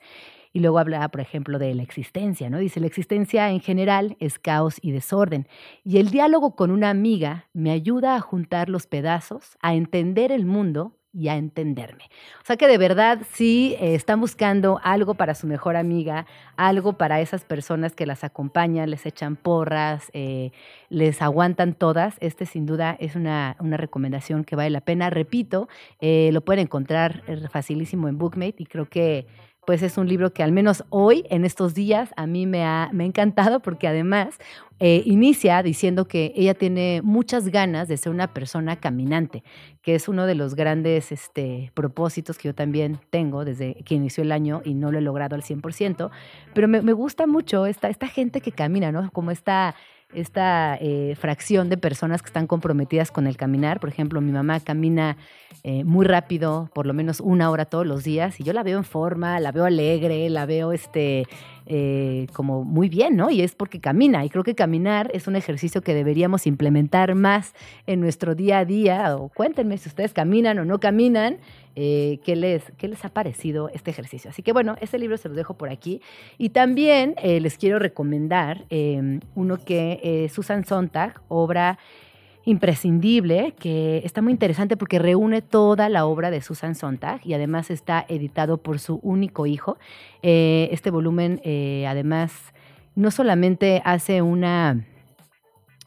Y luego habla, por ejemplo, de la existencia, ¿no? Dice, la existencia en general es caos y desorden. Y el diálogo con una amiga me ayuda a juntar los pedazos, a entender el mundo y a entenderme. O sea que de verdad sí eh, están buscando algo para su mejor amiga, algo para esas personas que las acompañan, les echan porras, eh, les aguantan todas. Este sin duda es una, una recomendación que vale la pena. Repito, eh, lo pueden encontrar facilísimo en Bookmate y creo que pues es un libro que al menos hoy, en estos días, a mí me ha, me ha encantado porque además eh, inicia diciendo que ella tiene muchas ganas de ser una persona caminante, que es uno de los grandes este, propósitos que yo también tengo desde que inició el año y no lo he logrado al 100%, pero me, me gusta mucho esta, esta gente que camina, ¿no? Como esta esta eh, fracción de personas que están comprometidas con el caminar. Por ejemplo, mi mamá camina eh, muy rápido, por lo menos una hora todos los días, y yo la veo en forma, la veo alegre, la veo este, eh, como muy bien, ¿no? Y es porque camina. Y creo que caminar es un ejercicio que deberíamos implementar más en nuestro día a día. O cuéntenme si ustedes caminan o no caminan. Eh, ¿qué, les, ¿qué, les, ha parecido este ejercicio. Así que bueno, este libro se lo dejo por aquí. Y también eh, les quiero recomendar uno que Susan Sontag, obra imprescindible, que está muy interesante porque reúne toda la obra de Susan Sontag y además está editado por su único hijo. Eh, este volumen además no solamente hace una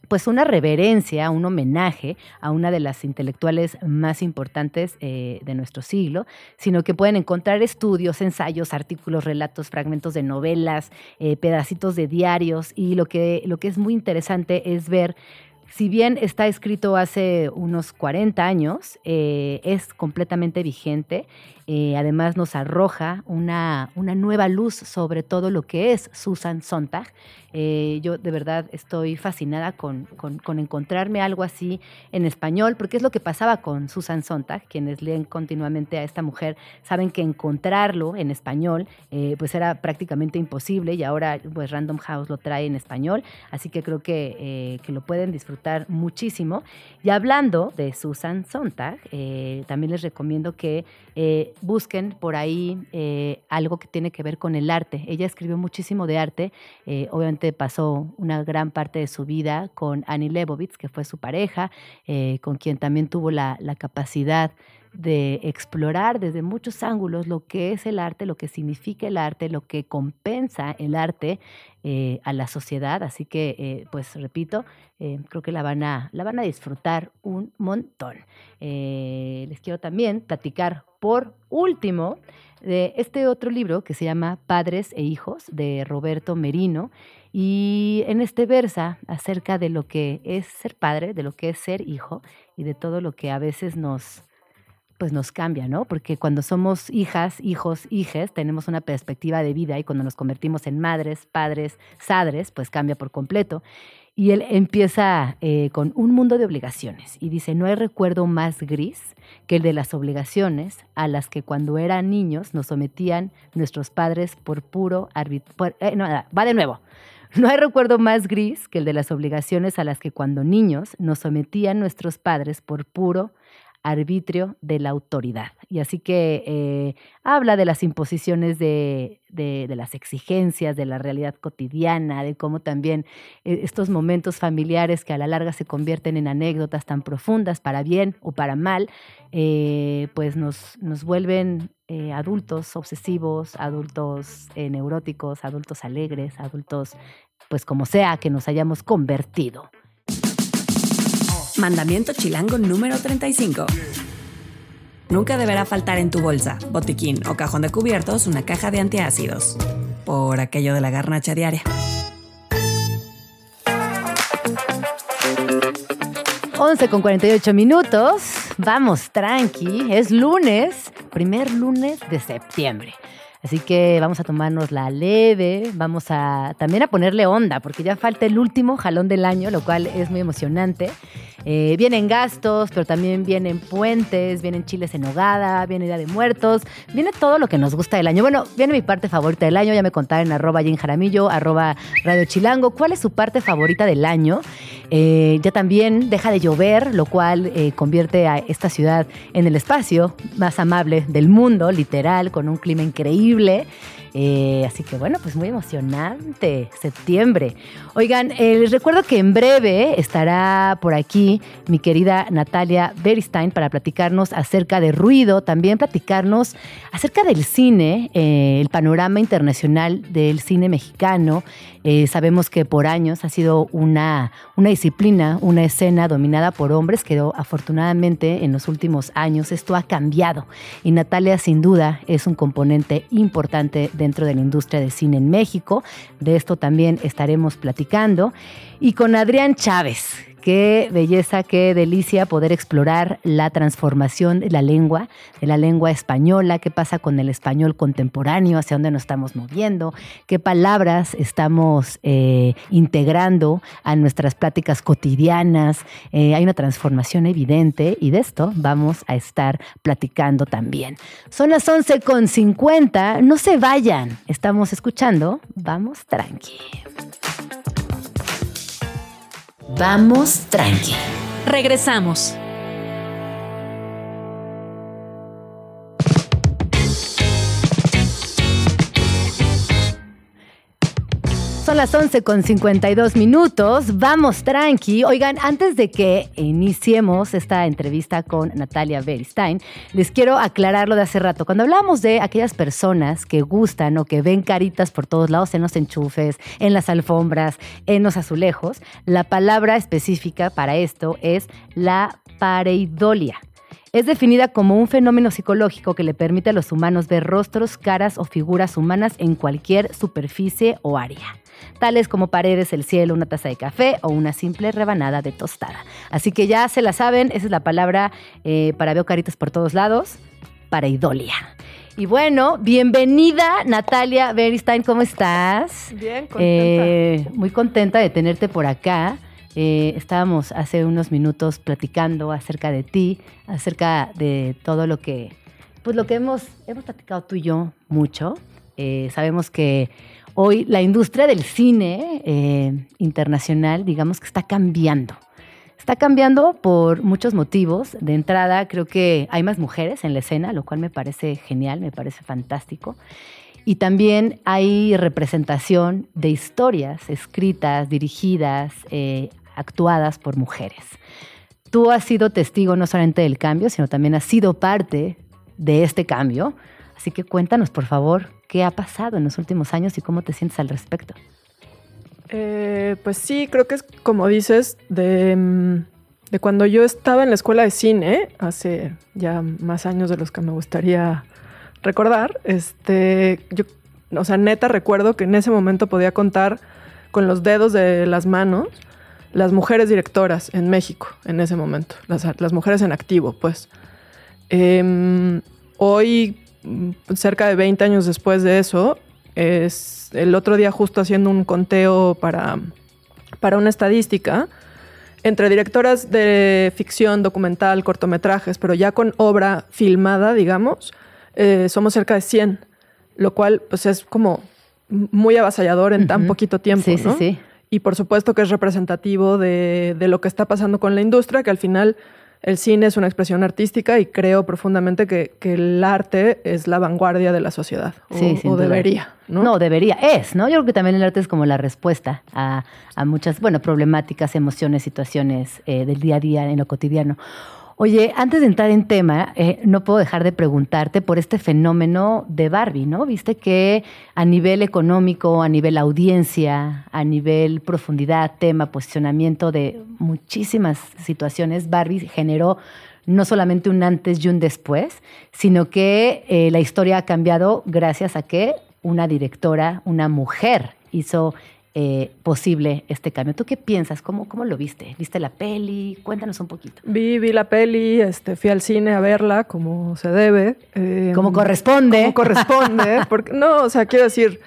pues una reverencia, un homenaje a una de las intelectuales más importantes eh, de nuestro siglo, sino que pueden encontrar estudios, ensayos, artículos, relatos, fragmentos de novelas, eh, pedacitos de diarios y lo que, lo que es muy interesante es ver si bien está escrito hace unos 40 años, eh, es completamente vigente eh, además nos arroja una, una, nueva luz sobre todo lo que es Susan Sontag. Eh, yo de verdad estoy fascinada con, con, encontrarme algo así en español, porque es lo que pasaba con Susan Sontag. Quienes leen continuamente a esta mujer saben que encontrarlo en español eh, pues era prácticamente imposible y ahora pues Random House lo trae en español, así que creo que, que lo pueden disfrutar muchísimo. Y hablando de Susan Sontag, también les recomiendo que busquen por ahí eh, algo que tiene que ver con el arte. Ella escribió muchísimo de arte, eh, obviamente pasó una gran parte de su vida con Annie Leibovitz, que fue su pareja, eh, con quien también tuvo la, la capacidad de explorar desde muchos ángulos lo que es el arte, lo que significa el arte, lo que compensa el arte eh, a la sociedad. Así que, eh, pues repito, eh, creo que la van, a, la van a disfrutar un montón. les quiero también platicar por último de este otro libro que se llama Padres e Hijos de Roberto Merino Y en este versa acerca de lo que es ser padre, de lo que es ser hijo y de todo lo que a veces nos, pues nos cambia, ¿no? Porque cuando somos hijas, hijos, hijes, tenemos una perspectiva de vida y cuando nos convertimos en madres, padres, sadres, pues cambia por completo. Y él empieza eh, con un mundo de obligaciones y dice, no hay recuerdo más gris que el de las obligaciones a las que cuando eran niños nos sometían nuestros padres por puro arbitrio. no, va de nuevo. No hay recuerdo más gris que el de las obligaciones a las que cuando niños nos sometían nuestros padres por puro arbitrio de la autoridad. Y así que eh, habla de las imposiciones de, de, las exigencias, de la realidad cotidiana, de cómo también eh, estos momentos familiares que a la larga se convierten en anécdotas tan profundas, para bien o para mal, eh, pues nos, nos vuelven adultos obsesivos, adultos neuróticos, adultos alegres, adultos, pues como sea que nos hayamos convertido. Mandamiento chilango número 35. Nunca deberá faltar en tu bolsa, botiquín o cajón de cubiertos una caja de antiácidos. Por aquello de la garnacha diaria. 11 con 48 minutos. Vamos, tranqui. Es lunes, primer lunes de septiembre. Así que vamos a tomarnos la leve, vamos a también a ponerle onda, porque ya falta el último jalón del año, lo cual es muy emocionante. Eh, vienen gastos, pero también vienen puentes, vienen chiles en hogada, viene Día de Muertos, viene todo lo que nos gusta del año. Bueno, viene mi parte favorita del año, ya me contaron en arroba Jane Jaramillo, arroba Radio Chilango. ¿Cuál es su parte favorita del año? Eh, ya también deja de llover, lo cual eh, convierte a esta ciudad en el espacio más amable del mundo, literal, con un clima increíble. Eh, así que bueno, pues muy emocionante, septiembre. Oigan, les recuerdo que en breve estará por aquí mi querida Natalia Beristein para platicarnos acerca de ruido, también platicarnos acerca del cine, el panorama internacional del cine mexicano. sabemos que por años ha sido una, una disciplina, una escena dominada por hombres, que afortunadamente en los últimos años esto ha cambiado. Y Natalia sin duda es un componente importante dentro de la industria de cine en México. De esto también estaremos platicando. Y con Adrián Chávez, Qué belleza, qué delicia poder explorar la transformación de la lengua, de la lengua española, qué pasa con el español contemporáneo, hacia dónde nos estamos moviendo, qué palabras estamos eh, integrando a nuestras pláticas cotidianas. Eh, hay una transformación evidente y de esto vamos a estar platicando también. Son las 11.50, no se vayan, estamos escuchando, vamos tranqui. Vamos tranqui. Regresamos. Son las 11 con 52 minutos. Vamos tranqui. Oigan, antes de que iniciemos esta entrevista con Natalia Beristein, les quiero aclarar lo de hace rato. Cuando hablamos de aquellas personas que gustan o que ven caritas por todos lados, en los enchufes, en las alfombras, en los azulejos, la palabra específica para esto es la pareidolia. Es definida como un fenómeno psicológico que le permite a los humanos ver rostros, caras o figuras humanas en cualquier superficie o área tales como paredes, el cielo, una taza de café o una simple rebanada de tostada. Así que ya se la saben, esa es la palabra eh, para veo caritas por todos lados, para idolia. Y bueno, bienvenida Natalia Beristein, ¿cómo estás? Bien, contenta. Eh, muy contenta de tenerte por acá. Eh, estábamos hace unos minutos platicando acerca de ti, acerca de todo lo que, pues lo que hemos, hemos platicado tú y yo mucho. sabemos que Hoy la industria del cine eh, internacional, digamos que está cambiando. Está cambiando por muchos motivos. De entrada, creo que hay más mujeres en la escena, lo cual me parece genial, me parece fantástico. Y también hay representación de historias escritas, dirigidas, eh, actuadas por mujeres. Tú has sido testigo no solamente del cambio, sino también has sido parte de este cambio. Así que cuéntanos, por favor, qué ha pasado en los últimos años y cómo te sientes al respecto. Eh, pues sí, creo que es como dices, de, mm, de, cuando yo estaba en la escuela de cine, hace ya más años de los que me gustaría recordar, este, yo, o sea, neta recuerdo que en ese momento podía contar con los dedos de las manos las mujeres directoras en México en ese momento, las, las mujeres en activo, pues. Em, hoy, cerca de 20 años después de eso, es el otro día justo haciendo un conteo para, para una estadística, entre directoras de ficción, documental, cortometrajes, pero ya con obra filmada, digamos, eh, somos cerca de 100, lo cual pues es como muy avasallador en tan poquito tiempo, Sí, sí, sí. Y por supuesto que es representativo de, de lo que está pasando con la industria, que al final el cine es una expresión artística y creo profundamente que, que el arte es la vanguardia de la sociedad, o, Sí, debería, ¿no? No, debería. Es, ¿no? Yo creo que también el arte es como la respuesta a, a muchas, bueno, problemáticas, emociones, situaciones eh, del día a día en lo cotidiano. Oye, antes de entrar en tema, eh, no puedo dejar de preguntarte por este fenómeno de Barbie, ¿no? Viste que a nivel económico, a nivel audiencia, a nivel profundidad, tema, posicionamiento de muchísimas situaciones, Barbie generó no solamente un antes y un después, sino que eh, la historia ha cambiado gracias a que una directora, una mujer, hizo eh, posible este cambio. ¿Tú qué piensas? ¿Cómo, ¿Cómo lo viste? ¿Viste la peli? Cuéntanos un poquito. Vi, vi la peli, este, fui al cine a verla como se debe. eh, Como corresponde. Como corresponde. porque, no, o sea, quiero decir,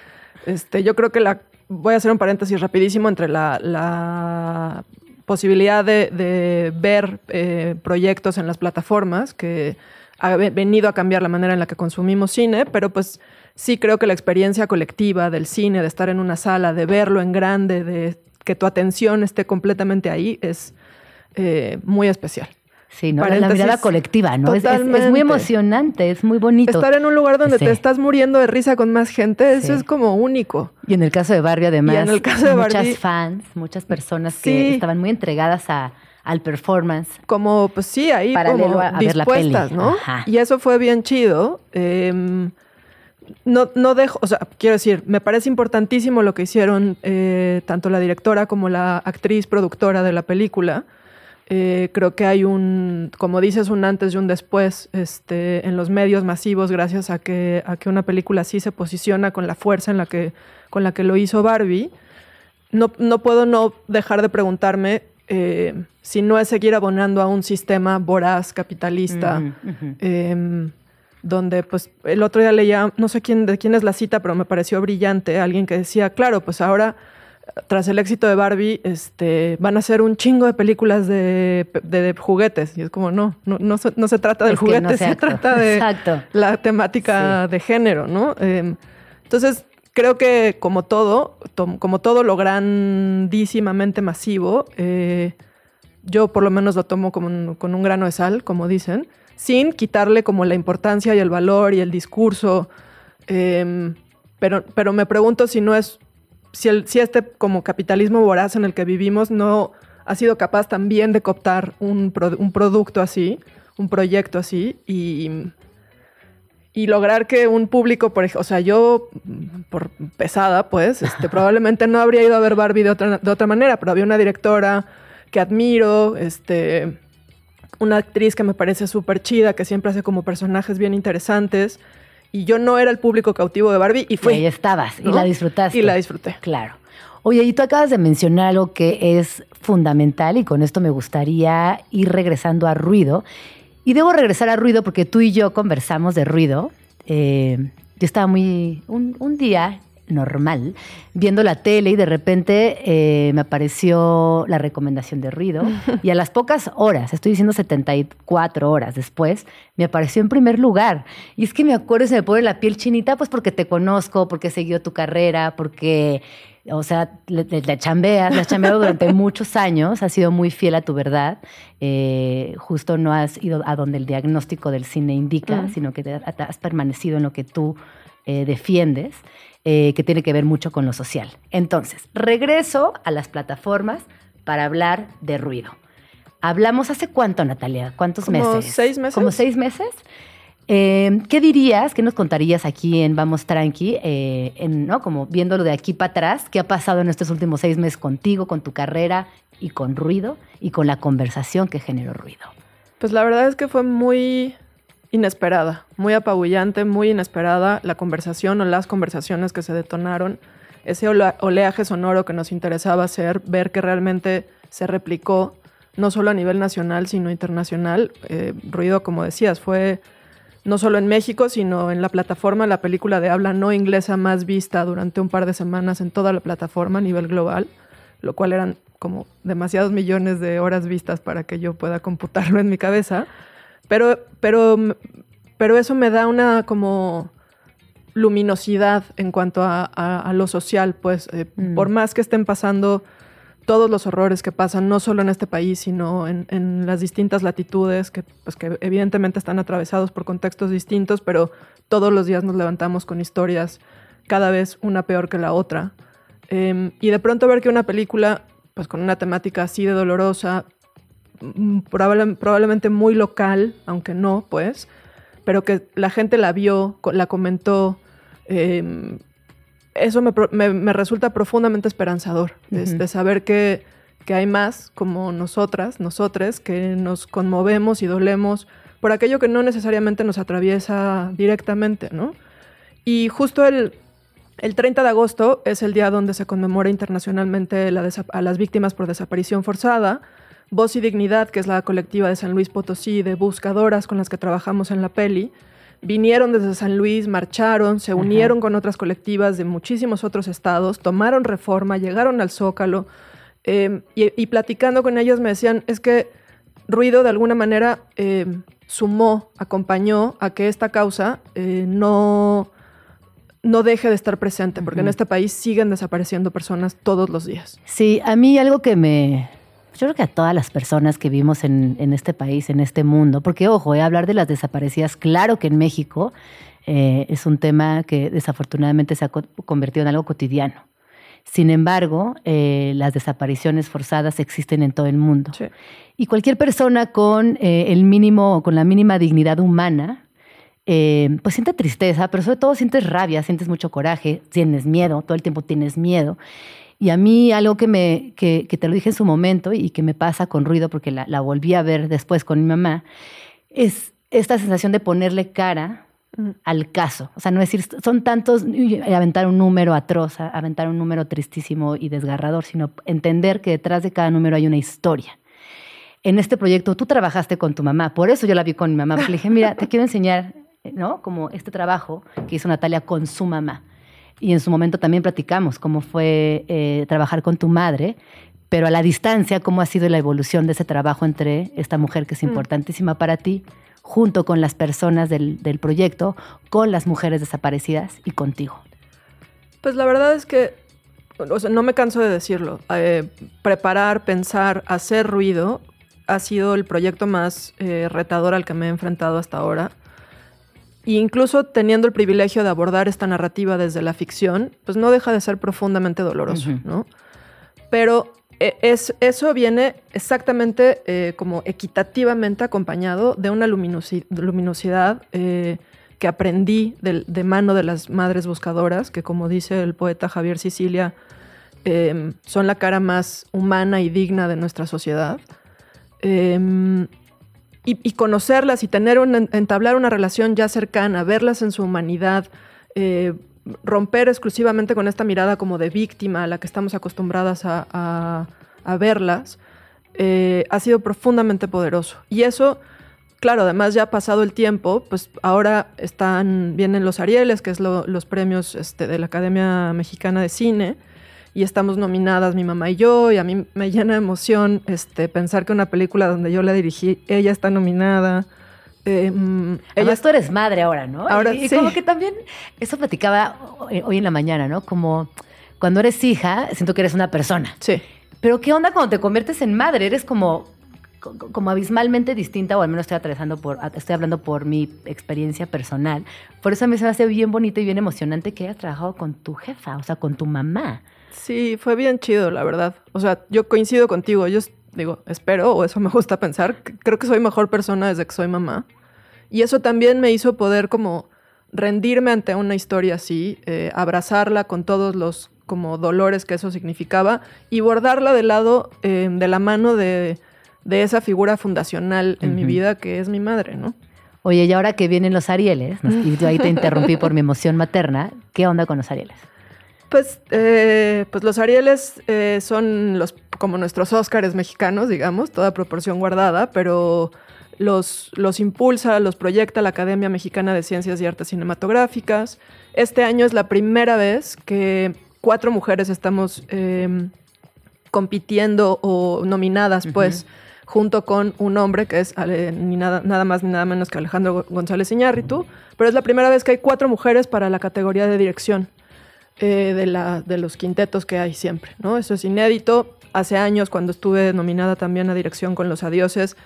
este, yo creo que la. Voy a hacer un paréntesis rapidísimo entre la, la posibilidad de, de ver eh, proyectos en las plataformas que ha ve- venido a cambiar la manera en la que consumimos cine, pero pues sí creo que la experiencia colectiva del cine, de estar en una sala, de verlo en grande, de que tu atención esté completamente ahí, es eh, muy especial. Sí, ¿no? La- mirada colectiva, ¿no? Es, es- es muy emocionante, es muy bonito. Estar en un lugar donde Sí. te estás muriendo de risa con más gente, eso Sí. es como único. Y en el caso de Barbie, además, Y en el caso de muchas Barbie- fans, muchas personas Sí. que estaban muy entregadas a, al performance. Como, pues sí, ahí Paralelo como a- a ver la dispuestas, peli. ¿no? Ajá. Y eso fue bien chido. Em, no, no dejo, o sea, quiero decir, me parece importantísimo lo que hicieron eh, tanto la directora como la actriz productora de la película. Eh, creo que hay un, como dices, un antes y un después este, en los medios masivos gracias a que, a que una película así se posiciona con la fuerza en la que, con la que lo hizo Barbie. No, no puedo no dejar de preguntarme eh, si no es seguir abonando a un sistema voraz, capitalista, em, donde pues el otro día leía, no sé quién, de quién es la cita, pero me pareció brillante, alguien que decía, claro, pues ahora tras el éxito de Barbie, este, van a hacer un chingo de películas de, de- de juguetes. Y es como, no, no, no, se, no se trata del Es juguete, no, se trata de exacto. la temática de género, ¿no? Eh, entonces, creo que como todo, to- como todo lo grandísimamente masivo, eh, yo por lo menos lo tomo como un- con un grano de sal, como dicen, sin quitarle como la importancia y el valor y el discurso. eh, pero, pero me pregunto si no es, si, el, si este como capitalismo voraz en el que vivimos no ha sido capaz también de cooptar un, pro- un producto así, un proyecto así, y, y lograr que un público, por o sea, yo, por pesada, pues, este, probablemente no habría ido a ver Barbie de otra, de otra manera, pero había una directora que admiro, este, una actriz que me parece súper chida, que siempre hace como personajes bien interesantes, y yo no era el público cautivo de Barbie, y fui. Y ahí estabas, y la disfrutaste. Y la disfruté. Claro. Oye, y tú acabas de mencionar algo que es fundamental y con esto me gustaría ir regresando a ruido. Y debo regresar a ruido porque tú y yo conversamos de ruido. Eh, yo estaba muy, un, un día normal, viendo la tele y de repente eh, me apareció la recomendación de ruido y a las pocas horas, estoy diciendo 74 horas después, me apareció en primer lugar. Y es que me acuerdo se me pone la piel chinita, pues porque te conozco, porque he seguido tu carrera, porque, o sea, le- le chambeas, has chambeado durante muchos años, has sido muy fiel a tu verdad, eh, justo no has ido a donde el diagnóstico del cine indica, sino que te has permanecido en lo que tú eh, defiendes, eh, que tiene que ver mucho con lo social. Entonces, regreso a las plataformas para hablar de ruido. Hablamos hace cuánto, Natalia, cuántos Como meses. seis meses. Como seis meses. Eh, ¿Qué dirías, qué nos contarías aquí en Vamos Tranqui, eh, en, ¿no? como viéndolo de aquí para atrás, qué ha pasado en estos últimos seis meses contigo, con tu carrera y con ruido y con la conversación que generó ruido? Pues la verdad es que fue muy inesperada, muy apabullante, muy inesperada la conversación o las conversaciones que se detonaron ese oleaje sonoro que nos interesaba hacer, ver que realmente se replicó, no solo a nivel nacional, sino internacional. Eh, Ruido, como decías, fue no solo en México, sino en la plataforma, la película de habla no inglesa más vista durante un par de semanas en toda la plataforma a nivel global, lo cual eran como demasiados millones de horas vistas para que yo pueda computarlo en mi cabeza. Pero, pero, pero eso me da una como luminosidad en cuanto a, a- a lo social, pues eh, Mm. por más que estén pasando todos los horrores que pasan, no solo en este país, sino en, en las distintas latitudes, que, pues, que evidentemente están atravesados por contextos distintos, pero todos los días nos levantamos con historias cada vez una peor que la otra. Em, y de pronto ver que una película, pues con una temática así de dolorosa, probable- probablemente muy local, aunque no, pues, pero que la gente la vio, la comentó, em, eso me, me- me resulta profundamente esperanzador, de, saber que, que hay más como nosotras, nosotres, que nos conmovemos y dolemos por aquello que no necesariamente nos atraviesa directamente, ¿no? Y justo el, el 30 de agosto es el día donde se conmemora internacionalmente la a las víctimas por desaparición forzada. Voz y Dignidad, que es la colectiva de San Luis Potosí de buscadoras con las que trabajamos en la peli, vinieron desde San Luis, marcharon, se unieron con otras colectivas de muchísimos otros estados, tomaron reforma, llegaron al Zócalo eh, y, y platicando con ellos me decían, es que Ruido de alguna manera eh, sumó, acompañó a que esta causa eh, no, no deje de estar presente, porque en este país siguen desapareciendo personas todos los días. Sí, a mí algo que me... Yo creo que a todas las personas que vivimos en, en este país, en este mundo, porque ojo, eh, hablar de las desaparecidas, claro que en México eh, es un tema que desafortunadamente se ha co- convertido en algo cotidiano. Sin embargo, eh, las desapariciones forzadas existen en todo el mundo. Sí. Y cualquier persona con eh, el mínimo, con la mínima dignidad humana, eh, pues siente tristeza, pero sobre todo sientes rabia, sientes mucho coraje, tienes miedo, todo el tiempo tienes miedo. Y a mí algo que, me, que, que te lo dije en su momento y que me pasa con ruido porque la, la volví a ver después con mi mamá, es esta sensación de ponerle cara al caso. O sea, no decir, son tantos, aventar un número atroz, a- aventar un número tristísimo y desgarrador, sino entender que detrás de cada número hay una historia. En este proyecto tú trabajaste con tu mamá, por eso yo la vi con mi mamá, porque le dije, mira, te quiero enseñar, ¿no? Como este trabajo que hizo Natalia con su mamá. Y en su momento también platicamos cómo fue eh, trabajar con tu madre, pero a la distancia, cómo ha sido la evolución de ese trabajo entre esta mujer que es Mm. importantísima para ti, junto con las personas del, del proyecto, con las mujeres desaparecidas y contigo. Pues la verdad es que, o sea, no me canso de decirlo. eh, preparar, pensar, hacer ruido ha sido el proyecto más eh, retador al que me he enfrentado hasta ahora. E incluso teniendo el privilegio de abordar esta narrativa desde la ficción, pues no deja de ser profundamente doloroso. ¿no? Pero eh, es, eso viene exactamente eh, como equitativamente acompañado de una luminosi- luminosidad eh, que aprendí de, mano de las madres buscadoras, que como dice el poeta Javier Sicilia, eh, son la cara más humana y digna de nuestra sociedad. Y, conocerlas y tener un, entablar una relación ya cercana, verlas en su humanidad, eh, romper exclusivamente con esta mirada como de víctima a la que estamos acostumbradas a, verlas, eh, ha sido profundamente poderoso. Y eso, claro, además ya ha pasado el tiempo, pues ahora están, vienen los Arieles, que es lo- los premios este, de la Academia Mexicana de Cine, y estamos nominadas mi mamá y yo, y a mí me llena de emoción este, pensar que una película donde yo la dirigí, ella está nominada. Eh, mm, ella Además, tú eres madre ahora, ¿no? Ahora y, y sí. como que también, eso platicaba hoy en la mañana, ¿no? Como cuando eres hija, siento que eres una persona. Sí. Pero ¿qué onda cuando te conviertes en madre? Eres como, co- como abismalmente distinta, o al menos estoy atravesando por, estoy hablando por mi experiencia personal. Por eso a mí se me hace bien bonito y bien emocionante que hayas trabajado con tu jefa, o sea, con tu mamá. Sí, fue bien chido, la verdad. O sea, yo coincido contigo. Yo digo, espero, o eso me gusta pensar. Creo que soy mejor persona desde que soy mamá. Y eso también me hizo poder como rendirme ante una historia así, eh, abrazarla con todos los como dolores que eso significaba y bordarla del lado, eh, de la mano de, de esa figura fundacional en mi Ujú. vida que es mi madre, ¿no? Oye, y ahora que vienen los Arieles, y yo ahí te interrumpí por mi emoción materna, ¿qué onda con los Arieles? Pues, eh, pues los Arieles eh, son los, como nuestros Óscares mexicanos, digamos, toda proporción guardada, pero los, los impulsa, los proyecta la Academia Mexicana de Ciencias y Artes Cinematográficas. Este año es la primera vez que cuatro mujeres estamos eh, compitiendo o nominadas, pues, junto con un hombre que es ni nada, nada más ni nada menos que Alejandro González Iñárritu, pero es la primera vez que hay cuatro mujeres para la categoría de dirección eh, de, la, de los quintetos que hay siempre, ¿no? Eso es inédito. Hace años, cuando estuve nominada también a dirección con Los Adioses,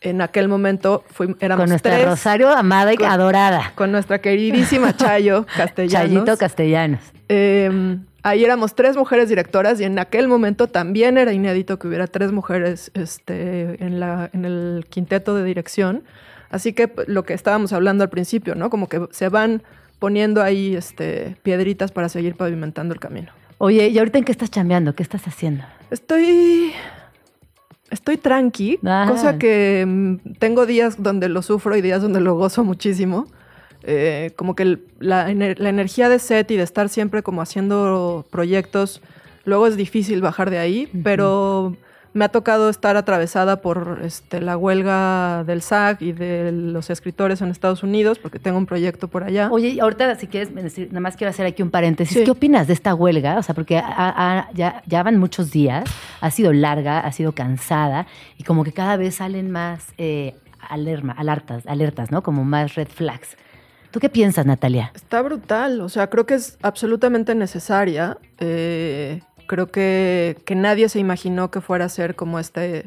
en aquel momento fui, éramos Con nuestra tres, Rosario amada y Con- adorada. con nuestra queridísima Chayo Castellanos. Chayito Castellanos. Eh, ahí éramos tres mujeres directoras y en aquel momento también era inédito que hubiera tres mujeres este, en, la, en el quinteto de dirección. Así que p- lo que estábamos hablando al principio, ¿no? Como que se van poniendo ahí este, piedritas para seguir pavimentando el camino. Oye, ¿y ahorita en qué estás chambeando? ¿Qué estás haciendo? Estoy. Estoy tranqui, Ah. cosa que mm, tengo días donde lo sufro y días donde lo gozo muchísimo. Eh, como que la energía de set y de estar siempre como haciendo proyectos, luego es difícil bajar de ahí, pero me ha tocado estar atravesada por este, la huelga del SAG y de los escritores en Estados Unidos, porque tengo un proyecto por allá. Oye, ahorita, si quieres, nada más quiero hacer aquí un paréntesis. Sí. ¿Qué opinas de esta huelga? O sea, porque ha- ha- ya, ya van muchos días, ha sido larga, ha sido cansada, y como que cada vez salen más eh, alerma, alertas, alertas, ¿no? Como más red flags. ¿Tú qué piensas, Natalia? Está brutal, o sea, creo que es absolutamente necesaria. Eh, creo que, que nadie se imaginó que fuera a ser como este,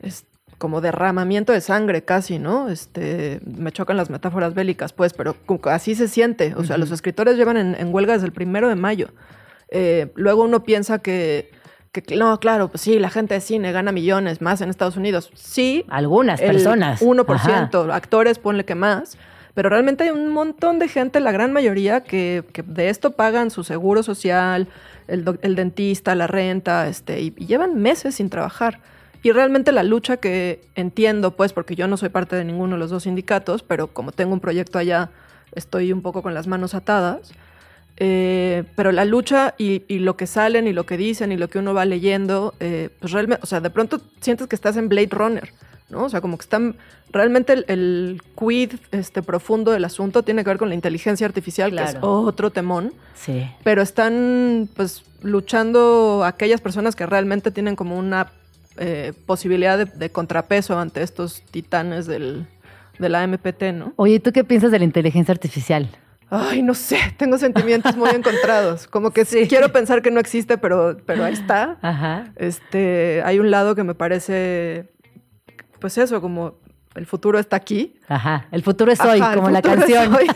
es- como derramamiento de sangre casi, ¿no? Este, me chocan las metáforas bélicas, pues, pero así se siente. O sea, los escritores llevan en, en huelga desde el primero de mayo. Eh, luego uno piensa que, que, no, claro, pues sí, la gente de cine gana millones más en Estados Unidos. Sí, Algunas el personas. 1%, actores, ponle que más. Pero realmente hay un montón de gente, la gran mayoría, que, que de esto pagan su seguro social, el, el dentista, la renta, este, y, y llevan meses sin trabajar. Y realmente la lucha que entiendo, pues, porque yo no soy parte de ninguno de los dos sindicatos, pero como tengo un proyecto allá, estoy un poco con las manos atadas. Eh, pero la lucha y, y lo que salen y lo que dicen y lo que uno va leyendo, eh, pues realmente, o sea, de pronto sientes que estás en Blade Runner, ¿no? O sea, como que están, realmente el, el quid este, profundo del asunto tiene que ver con la inteligencia artificial, que es otro temón, Sí. pero están pues luchando aquellas personas que realmente tienen como una eh, posibilidad de, de contrapeso ante estos titanes del, de la MPT, ¿no? Oye, ¿y tú qué piensas de la inteligencia artificial? Ay, no sé, tengo sentimientos muy encontrados. Como que sí. quiero pensar que no existe, pero, pero ahí está. Ajá. Este, hay un lado que me parece, pues eso, como el futuro está aquí. Ajá. El futuro es hoy, Ajá, como la canción.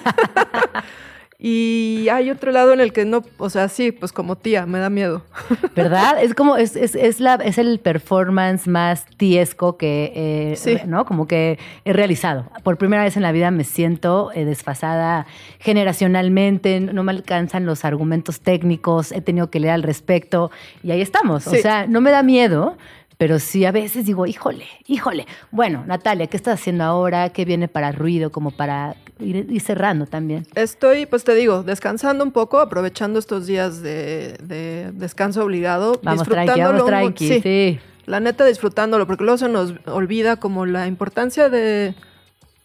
y hay otro lado en el que no, o sea, sí, pues como tía, me da miedo. ¿Verdad? Es como, es, es, es, la, es el performance más tiesco que, eh, Sí. ¿no? Como que he realizado. Por primera vez en la vida me siento eh, desfasada generacionalmente, no me alcanzan los argumentos técnicos, he tenido que leer al respecto y ahí estamos. O Sí. sea, no me da miedo. Pero sí, a veces digo, híjole, híjole. Bueno, Natalia, ¿qué estás haciendo ahora? ¿Qué viene para ruido? Como para ir, ir cerrando también. Estoy, pues te digo, descansando un poco, aprovechando estos días de, de descanso obligado. Vamos tranqui, vamos disfrutándolo un- tranqui. sí, sí. La neta, disfrutándolo, porque luego se nos olvida como la importancia de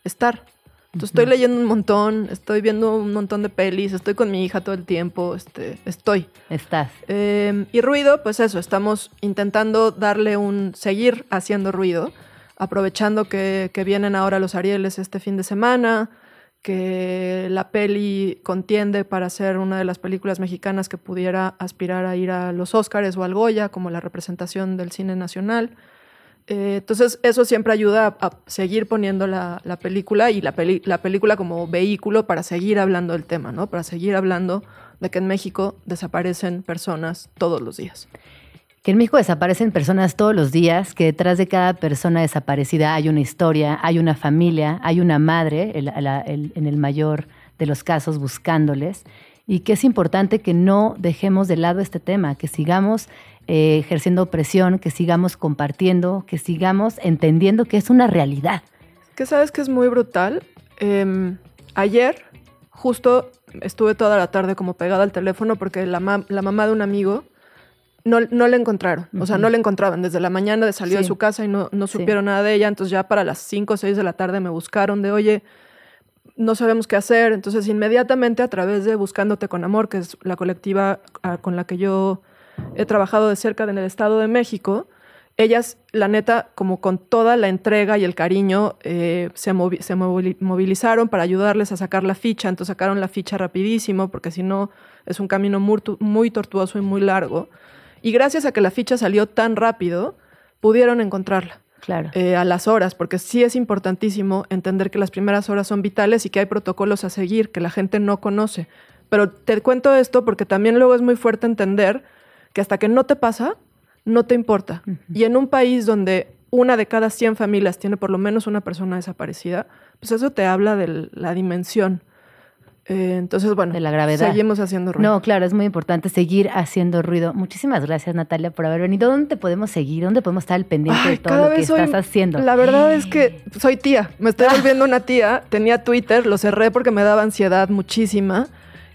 estar. Entonces, estoy leyendo un montón, estoy viendo un montón de pelis, estoy con mi hija todo el tiempo, este, estoy. Estás. Eh, y ruido, pues eso, estamos intentando darle un, seguir haciendo ruido, aprovechando que, que vienen ahora los Arieles este fin de semana, que la peli contiende para ser una de las películas mexicanas que pudiera aspirar a ir a los Óscares o al Goya, como la representación del cine nacional. Eh, entonces, eso siempre ayuda a, seguir poniendo la, la película y la, peli- la película como vehículo para seguir hablando del tema, ¿no? Para seguir hablando de que en México desaparecen personas todos los días. Que en México desaparecen personas todos los días, que detrás de cada persona desaparecida hay una historia, hay una familia, hay una madre, en el mayor de los casos, buscándoles. Y que es importante que no dejemos de lado este tema, que sigamos eh, ejerciendo presión, que sigamos compartiendo, que sigamos entendiendo que es una realidad. ¿Qué sabes que es muy brutal? Em, ayer, justo estuve toda la tarde como pegada al teléfono porque la, ma- la mamá de un amigo no, no la encontraron. O sea, no la encontraban. Desde la mañana salió de su casa y no, no Sí. supieron nada de ella. Entonces ya para las 5 o 6 de la tarde me buscaron de, oye, no sabemos qué hacer. Entonces inmediatamente a través de Buscándote con Amor, que es la colectiva ah, con la que yo he trabajado de cerca en el Estado de México, ellas, la neta, como con toda la entrega y el cariño, eh, se, movi- se movili- movilizaron para ayudarles a sacar la ficha. Entonces sacaron la ficha rapidísimo, porque si no es un camino muy tortuoso y muy largo. Y gracias a que la ficha salió tan rápido, pudieron encontrarla Claro. eh, a las horas, porque sí es importantísimo entender que las primeras horas son vitales y que hay protocolos a seguir que la gente no conoce. Pero te cuento esto porque también luego es muy fuerte entender que hasta que no te pasa, no te importa. Y en un país donde una de cada 100 familias tiene por lo menos una persona desaparecida, pues eso te habla de la dimensión. Eh, entonces, bueno, De la gravedad. seguimos haciendo ruido. No, claro, es muy importante seguir haciendo ruido. Muchísimas gracias, Natalia, por haber venido. ¿Dónde te podemos seguir? ¿Dónde podemos estar al pendiente Ay, de todo lo que soy- estás haciendo? La verdad es que soy tía. Me estoy volviendo una tía. Tenía Twitter, lo cerré porque me daba ansiedad muchísima.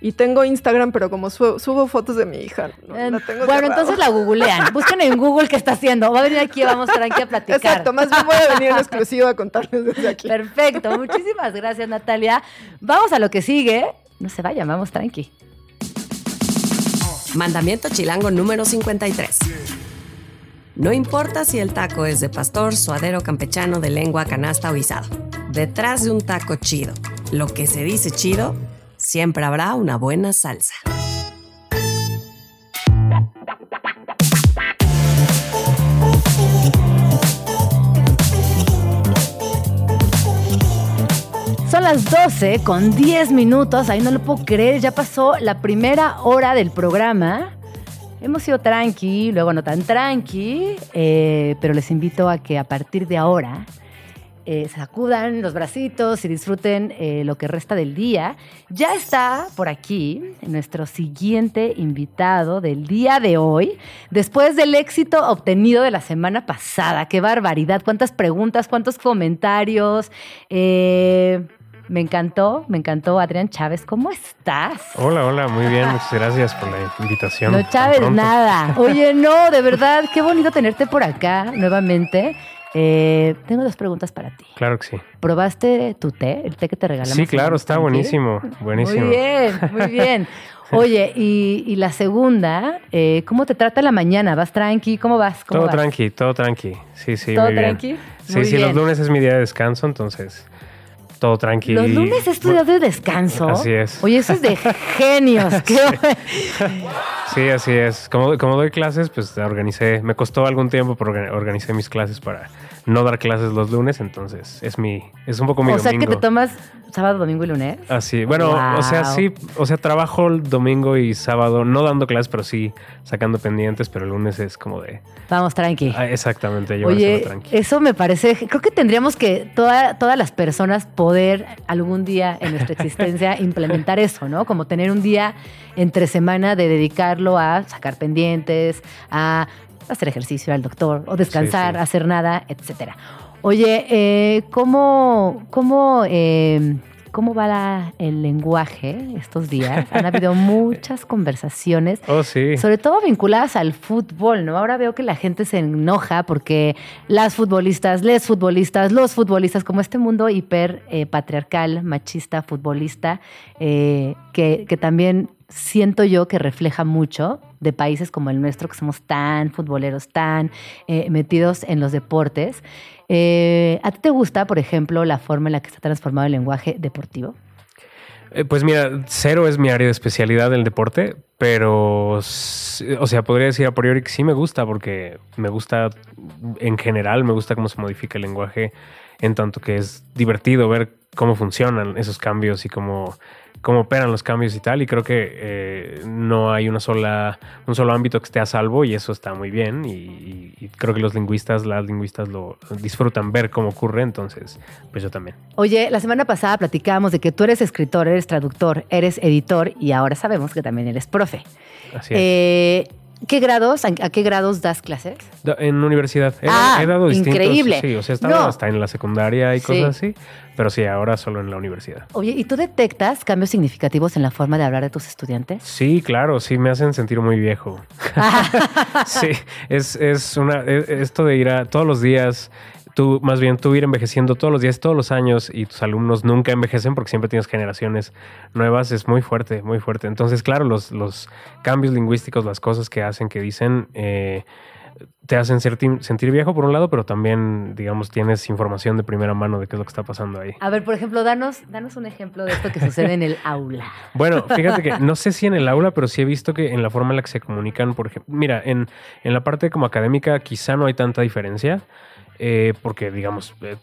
Y tengo Instagram, pero como su- subo fotos de mi hija. no, Eh, la tengo bueno, cerrado. entonces la googlean. Busquen en Google qué está haciendo. Va a venir aquí, vamos tranqui a platicar. Exacto, más bien voy a venir en exclusiva a contarles desde aquí. Perfecto, muchísimas gracias, Natalia. Vamos a lo que sigue. No se vayan, vamos tranqui. Mandamiento chilango número 53. No importa si el taco es de pastor, suadero, campechano, de lengua, canasta o guisado. Detrás de un taco chido, lo que se dice chido, siempre habrá una buena salsa. Son las 12 con 10 minutos. Ahí no lo puedo creer. Ya pasó la primera hora del programa. Hemos sido tranqui, luego no tan tranqui, eh, pero les invito a que a partir de ahora eh, sacudan los bracitos y disfruten eh, lo que resta del día. Ya está por aquí nuestro siguiente invitado del día de hoy, después del éxito obtenido de la semana pasada. ¡Qué barbaridad! ¿Cuántas preguntas, cuántos comentarios? Eh, me encantó, me encantó. Adrián Chávez, ¿cómo estás? Hola, hola, muy bien, muchas gracias por la invitación. No, Chávez, nada. Oye, no, de verdad, qué bonito tenerte por acá nuevamente. Eh, tengo dos preguntas para ti. Claro que sí. ¿Probaste tu té? El té que te regalamos. Sí, claro, está buenísimo, buenísimo. Muy bien, muy bien. Oye, y, y la segunda, eh, ¿cómo te trata la mañana? ¿Vas tranqui? ¿Cómo vas? ¿Cómo Todo vas? tranqui, todo tranqui. Sí, sí, ¿Todo muy bien. tranqui? Sí, Muy sí, bien. los lunes es mi día de descanso, entonces todo tranqui. Los lunes es tu día de descanso. Así es. Oye, eso es de genios. Qué- Sí, así es. Como, como doy clases, pues organicé, me costó algún tiempo, pero orga- organicé mis clases para no dar clases los lunes, entonces es mi, es un poco mi o sea domingo. que te tomas sábado, domingo y lunes. Así, bueno, o sea, sí, o sea, trabajo el domingo y sábado, no dando clases, pero sí sacando pendientes, pero el lunes es como de... Vamos tranqui. Ah, exactamente, llevárselo Oye, tranqui. eso me parece, creo que tendríamos que toda- todas las personas poder algún día en nuestra existencia implementar eso, ¿no? Como tener un día entre semana de dedicarlo a sacar pendientes, a hacer ejercicio al doctor o descansar, Sí, sí. hacer nada, etcétera. Oye, eh, ¿cómo, cómo, eh, ¿cómo va la- el lenguaje estos días? Han habido muchas conversaciones Oh, sí. sobre todo vinculadas al fútbol, ¿no? Ahora veo que la gente se enoja porque las futbolistas, les futbolistas, los futbolistas, como este mundo hiper eh, patriarcal, machista, futbolista, eh, que, que también siento yo que refleja mucho de países como el nuestro, que somos tan futboleros, tan eh, metidos en los deportes. Eh, ¿A ti te gusta, por ejemplo, la forma en la que está transformado el lenguaje deportivo? Eh, Pues mira, cero es mi área de especialidad del deporte, pero, o sea, podría decir a priori que sí me gusta, porque me gusta en general, me gusta cómo se modifica el lenguaje, en tanto que es divertido ver cómo funcionan esos cambios y cómo, cómo operan los cambios y tal. Y creo que eh, no hay una sola, un solo ámbito que esté a salvo y eso está muy bien. Y, y- y creo que los lingüistas, las lingüistas lo disfrutan ver cómo ocurre, entonces, pues yo también. Oye, la semana pasada platicábamos de que tú eres escritor, eres traductor, eres editor y ahora sabemos que también eres profe. Así es. Eh, ¿Qué grados? ¿A qué grados das clases? En universidad. He, Ah, he dado distintos. increíble. Sí, o sea, estaba No. hasta en la secundaria y Sí. cosas así. Pero sí, ahora solo en la universidad. Oye, ¿y tú detectas cambios significativos en la forma de hablar de tus estudiantes? Sí, claro, sí, me hacen sentir muy viejo. sí, es, es una. e- Esto de ir a todos los días. Tú, más bien, tú ir envejeciendo todos los días, todos los años, y tus alumnos nunca envejecen porque siempre tienes generaciones nuevas, es muy fuerte, muy fuerte. Entonces, claro, los, los cambios lingüísticos, las cosas que hacen, que dicen, eh, te hacen sentir, sentir viejo por un lado, pero también, digamos, tienes información de primera mano de qué es lo que está pasando ahí. A ver, por ejemplo, danos, danos un ejemplo de esto que sucede en el aula. Bueno, fíjate que no sé si en el aula, pero sí he visto que en la forma en la que se comunican, por ejemplo, mira, en, en la parte como académica quizá no hay tanta diferencia, eh, porque digamos, eh,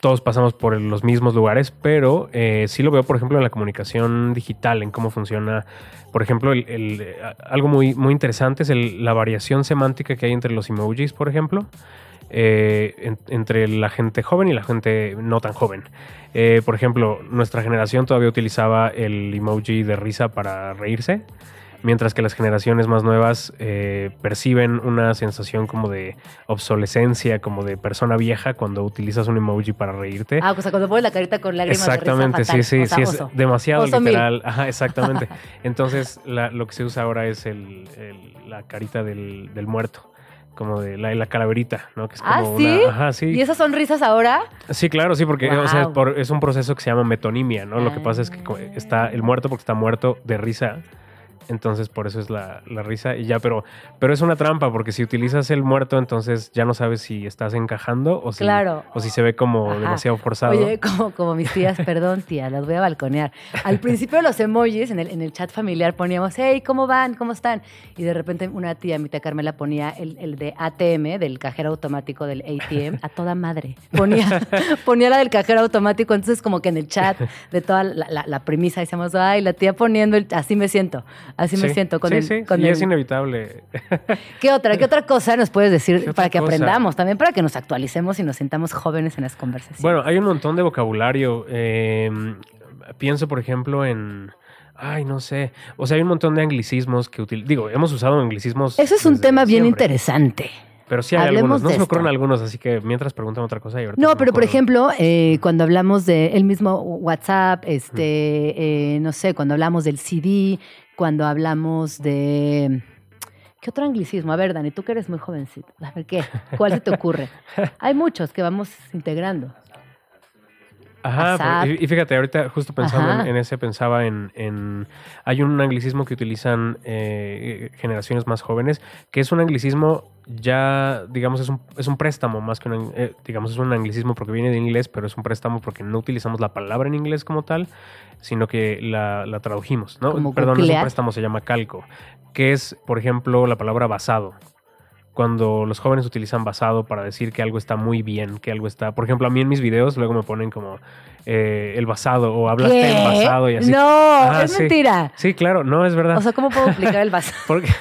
todos pasamos por los mismos lugares, pero eh, sí lo veo, por ejemplo, en la comunicación digital, en cómo funciona, por ejemplo, el- eh, algo muy, muy interesante es el- la variación semántica que hay entre los emojis, por ejemplo. eh, en- entre la gente joven y la gente no tan joven. Eh, por ejemplo, nuestra generación todavía utilizaba el emoji de risa para reírse, mientras que las generaciones más nuevas eh, perciben una sensación como de obsolescencia, como de persona vieja cuando utilizas un emoji para reírte. Ah, o sea, cuando pones la carita con lágrimas Exactamente, de risa sí, fatal. sí, O sea, sí, es demasiado Oso literal. Ajá, exactamente. Entonces, la- lo que se usa ahora es el, el- la carita del, del muerto, como de la, la calaverita, ¿no? Que es Ah, como ¿sí? una- ajá, sí. ¿Y esas sonrisas ahora? Sí, claro, sí, porque o sea, Guau. por- es un proceso que se llama metonimia, ¿no? Lo que pasa es que está el muerto porque está muerto de risa. Entonces, por eso es la, la risa y ya, pero, pero es una trampa, porque si utilizas el muerto, entonces ya no sabes si estás encajando o si, Claro. o si se ve como Ajá. demasiado forzado. Oye, como, como mis tías, perdón, tía, las voy a balconear. Al principio los emojis en el, en el chat familiar poníamos, hey, ¿cómo van? ¿Cómo están? Y de repente una tía, mi tía Carmela, ponía el, el de ATM, del cajero automático del ATM, a toda madre. Ponía, ponía la del cajero automático, entonces como que en el chat de toda la, la- la premisa decíamos, ay, la tía poniendo el, así me siento, así me siento con sí, el... sí, con y el- es inevitable. ¿Qué otra, ¿Qué otra cosa nos puedes decir para que cosa? aprendamos? También para que nos actualicemos y nos sintamos jóvenes en las conversaciones. Bueno, hay un montón de vocabulario. eh, pienso, por ejemplo, en. Ay, no sé. O sea, hay un montón de anglicismos que util- Digo, hemos usado anglicismos. Eso es un tema bien siempre, interesante. Pero sí hay Hablemos algunos. No se me ocurren algunos, así que mientras preguntan otra cosa. Y No, pero por ejemplo, eh, cuando hablamos de el mismo WhatsApp, este, eh, no sé, cuando hablamos del CD, cuando hablamos de ¿qué otro anglicismo? A ver, Dani, tú que eres muy jovencito, a ver qué, ¿cuál se te ocurre? Hay muchos que vamos integrando. Ajá, pero- y, fíjate, ahorita justo pensando en, ese, pensaba en, en- Hay un anglicismo que utilizan eh, generaciones más jóvenes, que es un anglicismo ya, digamos, es un, es un préstamo más que un... eh, digamos, es un anglicismo porque viene de inglés, pero es un préstamo porque no utilizamos la palabra en inglés como tal, sino que la, la tradujimos, ¿no? Como Perdón, no es un préstamo, se llama calco, que es, por ejemplo, la palabra basado cuando los jóvenes utilizan basado para decir que algo está muy bien, que algo está. Por ejemplo, a mí en mis videos luego me ponen como eh, el basado o hablaste ¿Qué? en basado y así. No, Ajá, es sí. mentira. Sí, claro, no es verdad. O sea, ¿cómo puedo aplicar el basado? Porque,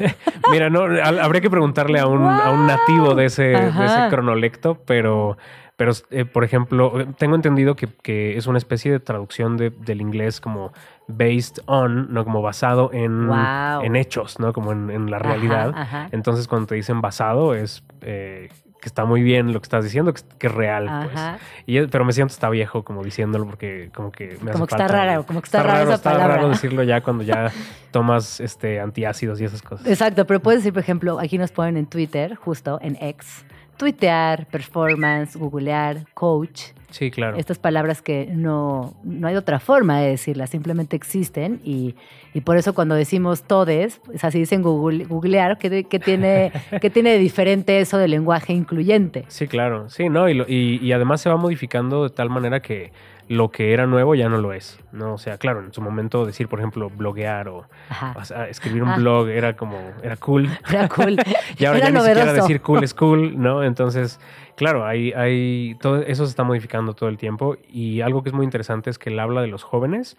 mira, no, habría que preguntarle a un, a un nativo de ese, de ese Ajá. cronolecto, pero, pero eh, por ejemplo, tengo entendido que, que es una especie de traducción de- del inglés como based on, no como basado en, Wow. en hechos, ¿no? Como en, en la realidad. ajá. Entonces, cuando te dicen basado, es eh, que está muy bien lo que estás diciendo, que, es- que es real. pues. Y pero me siento está viejo como diciéndolo porque como que me hace Como que está raro, como que está rara esa está palabra. raro decirlo ya cuando ya tomas este antiácidos y esas cosas. Exacto, pero puedes decir, por ejemplo, aquí nos ponen en Twitter, justo en X, tuitear, performance, googlear, coach. Sí, claro. Estas palabras que no, no hay otra forma de decirlas, simplemente existen y, y por eso cuando decimos todes, es así dicen google, googlear, que, que tiene, que tiene de diferente eso del lenguaje incluyente. Sí, claro. Sí, no, y, lo- y, y además se va modificando de tal manera que lo que era nuevo ya no lo es, ¿no? O sea, claro, en su momento decir, por ejemplo, bloguear o, Ajá. o sea, escribir un Ah. blog era como, era cool. Era cool. y ahora Era ya ni siquiera novedoso. decir cool es cool, ¿no? Entonces, claro, hay, hay, todo eso se está modificando todo el tiempo y algo que es muy interesante es que el habla de los jóvenes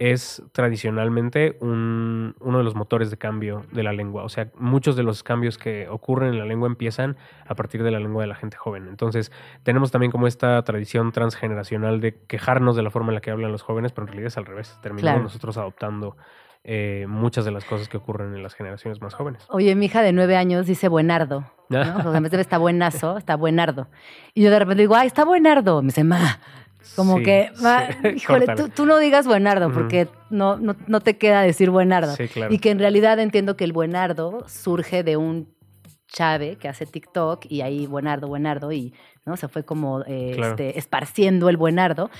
es tradicionalmente un- uno de los motores de cambio de la lengua. O sea, muchos de los cambios que ocurren en la lengua empiezan a partir de la lengua de la gente joven. Entonces, tenemos también como esta tradición transgeneracional de quejarnos de la forma en la que hablan los jóvenes, pero en realidad es al revés. Terminamos Claro. nosotros adoptando eh, muchas de las cosas que ocurren en las generaciones más jóvenes. Oye, mi hija de nueve años dice buenardo. ¿no? O sea, está buenazo, está buenardo. Y yo de repente digo, ay, está buenardo. Me dice, ma. Como Sí, que, sí. híjole, tú, no digas buenardo porque no, no, no te queda decir buenardo. Sí, claro. Y que en realidad entiendo que el buenardo surge de un chave que hace TikTok y ahí buenardo, buenardo y no se fue como eh, Claro. este, esparciendo el buenardo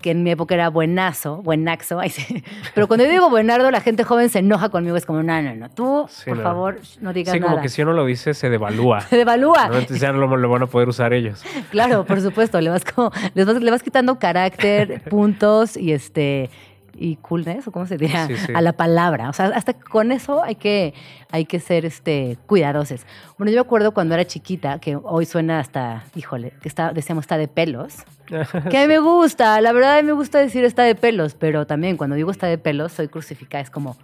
que en mi época era buenazo, buenaxo, ay, sí. pero cuando yo digo buenardo la gente joven se enoja conmigo, es como, no, no, no, tú, Sí, por no. favor, no digas Sí, nada. como que si uno lo dice, se devalúa. Se devalúa. ¿no? Entonces ya no lo, lo van a poder usar ellos. Claro, por supuesto, le vas como, les vas, le vas quitando carácter, puntos y este y coolness, o cómo se diría, Sí, sí. a la palabra. O sea, hasta con eso hay que, hay que ser este, cuidadosos. Bueno, yo me acuerdo cuando era chiquita, que hoy suena hasta, híjole, que está, decíamos está de pelos. Que a mí me gusta, la verdad a mí me gusta decir está de pelos, pero también cuando digo está de pelos, soy crucificada, es como,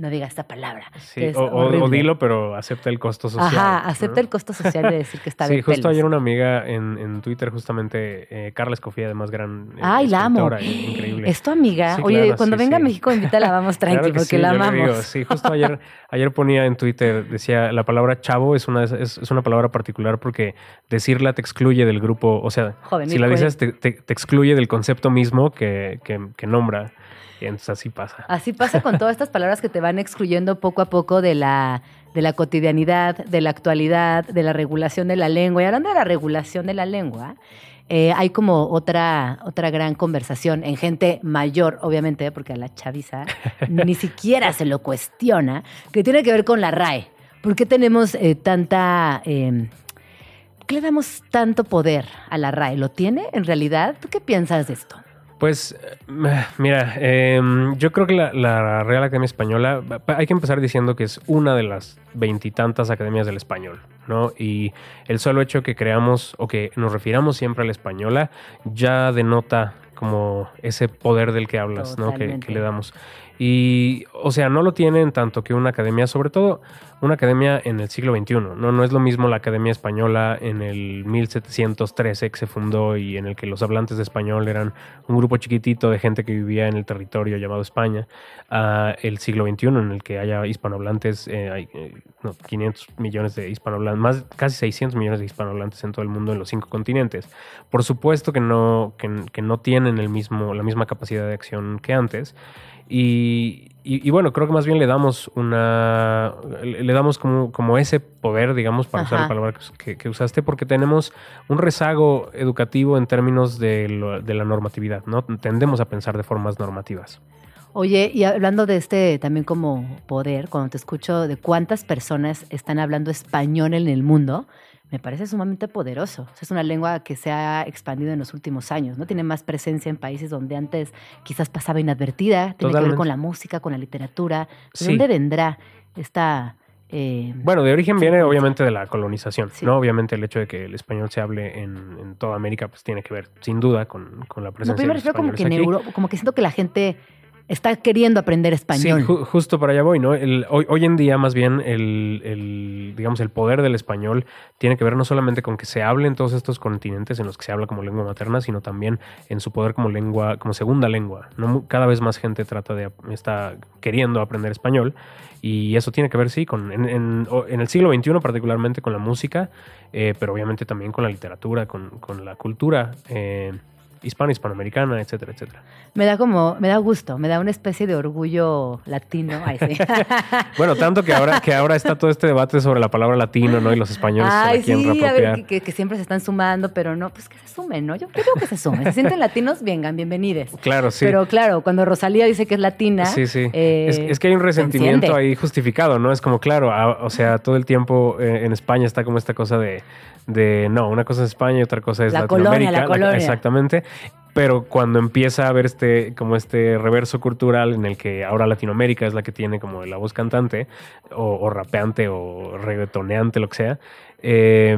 no diga esta palabra. Sí, es o, o- dilo, pero acepta el costo social. Ajá, ¿no? acepta el costo social de decir que está Sí, de justo pelos. ayer una amiga en, en Twitter, justamente, eh, Carla Escofía, además gran. eh, Ay, la amo. eh, Increíble. Es tu amiga. Sí, Oye, claro, cuando sí, venga sí. a México, invítala, vamos tranqui, Claro porque sí, la amamos. digo, sí, justo ayer, ayer ponía en Twitter, decía, la palabra chavo es una, es, es una palabra particular porque decirla te excluye del grupo, o sea, Joven, si la dices te, te- te excluye del concepto mismo que, que- que nombra. Entonces así pasa. Así pasa con todas estas palabras que te van excluyendo poco a poco de la, de la cotidianidad, de la actualidad, de la regulación de la lengua. Y hablando de la regulación de la lengua, eh, hay como otra, otra gran conversación en gente mayor, obviamente, porque a la chaviza ni siquiera se lo cuestiona, que tiene que ver con la RAE. ¿Por qué tenemos eh, tanta... eh, ¿por qué le damos tanto poder a la RAE? ¿Lo tiene en realidad? ¿Tú qué piensas de esto? Pues, eh, mira, eh, yo creo que la, la Real Academia Española, pa- hay que empezar diciendo que es una de las veintitantas academias del español, ¿no? Y el solo hecho que creamos o que nos refiramos siempre a la española ya denota como ese poder del que hablas, ¿no? Que, le damos. Y, o sea, no lo tiene en tanto que una academia, sobre todo una academia en el siglo XXI, ¿no? No es lo mismo la Academia Española en el 1713 que se fundó y en el que los hablantes de español eran un grupo chiquitito de gente que vivía en el territorio llamado España, a el siglo XXI en el que haya hispanohablantes, eh, hay eh, no, 500 millones de hispanohablantes, más casi 600 millones de hispanohablantes en todo el mundo en los cinco continentes. Por supuesto que no, que, que no tienen el mismo, la misma capacidad de acción que antes. Y, y- y bueno, creo que más bien le damos una. Le damos como, como ese poder, digamos, para usar la palabra que usaste, porque tenemos un rezago educativo en términos de, lo- de la normatividad, ¿no? Tendemos a pensar de formas normativas. Oye, y hablando de este también como poder, cuando te escucho de cuántas personas están hablando español en el mundo, me parece sumamente poderoso. O sea, es una lengua que se ha expandido en los últimos años, ¿no? Tiene más presencia en países donde antes quizás pasaba inadvertida, tiene que ver con la música, con la literatura. ¿De Sí. dónde vendrá esta... eh, Bueno, de origen viene obviamente de la colonización, Sí. ¿no? Obviamente el hecho de que el español se hable en, en toda América, pues tiene que ver sin duda con, con la no, presencia pero me de los refiero como que en. Europa, como que siento que la gente está queriendo aprender español. Sí, ju- justo para allá voy, ¿no? El- hoy, hoy en día, más bien, el, digamos, el poder del español tiene que ver no solamente con que se hable en todos estos continentes en los que se habla como lengua materna, sino también en su poder como lengua, como segunda lengua. ¿no? Cada vez más gente trata de, está queriendo aprender español. Y eso tiene que ver, sí, con, en, en- en el siglo XXI particularmente con la música, eh, pero obviamente también con la literatura, con, con la cultura eh, hispana, hispanoamericana, etcétera, etcétera. Me da como, me da gusto, me da una especie de orgullo latino. Ay, sí. Bueno, tanto que ahora, que ahora está todo este debate sobre la palabra latino, ¿no? Y los españoles se Ay, la quieren sí, a ver, que, que- siempre se están sumando, pero no, pues que se sumen, ¿no? Yo, digo que se sumen. Se sienten latinos, vengan, bienvenidos. Claro, sí. Pero claro, cuando Rosalía dice que es latina. Sí, sí. eh, es, es que hay un se resentimiento ahí justificado, ¿no? Es como, claro, o sea, todo el tiempo eh, en España está como esta cosa de, de, no, una cosa es España y otra cosa es La colonia, Latinoamérica. la colonia. exactamente. Pero cuando empieza a haber este, como este reverso cultural en el que ahora Latinoamérica es la que tiene como la voz cantante, o, o rapeante, o reggaetoneante, lo que sea, eh,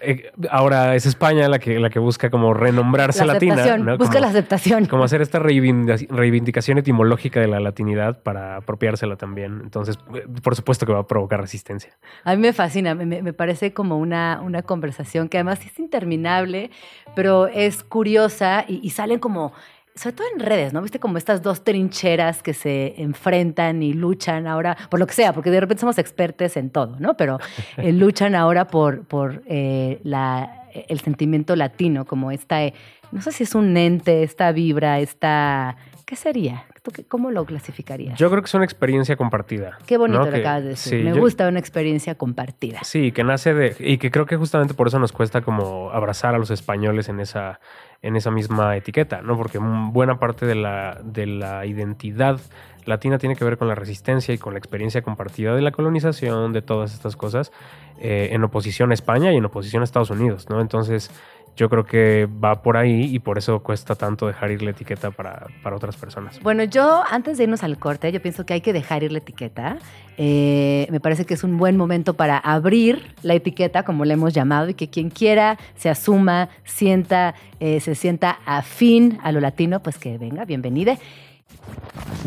eh, ahora es España la que, la que busca como renombrarse La latina. busca Como- la aceptación. como hacer esta reivindica- reivindicación etimológica de la latinidad para apropiársela también. Entonces, eh, por supuesto que va a provocar resistencia. A mí me fascina, me, me- me parece como una, una conversación que además es interminable, pero es curiosa y, y salen como sobre todo en redes, ¿no? Viste como estas dos trincheras que se enfrentan y luchan ahora, por lo que sea, porque de repente somos expertos en todo, ¿no? Pero eh, luchan ahora por, por eh, la, el sentimiento latino, como esta, eh, no sé si es un ente, esta vibra, esta, ¿qué sería? ¿Tú qué- ¿Cómo lo clasificarías? Yo creo que es una experiencia compartida. Qué bonito ¿no? lo Que- acabas de decir. sí, Me yo- gusta una experiencia compartida. Sí, que nace de. Y que creo que justamente por eso nos cuesta como abrazar a los españoles en esa, en esa misma etiqueta, ¿no? Porque buena parte de la, de la identidad latina tiene que ver con la resistencia y con la experiencia compartida de la colonización, de todas estas cosas, eh, en oposición a España y en oposición a Estados Unidos, ¿no? Entonces. Yo creo que va por ahí y por eso cuesta tanto dejar ir la etiqueta para, para otras personas. Bueno, yo antes de irnos al corte, yo pienso que hay que dejar ir la etiqueta. Eh, me parece que es un buen momento para abrir la etiqueta, como le hemos llamado, y que quien quiera se asuma, sienta, eh, se sienta afín a lo latino, pues que venga, bienvenida.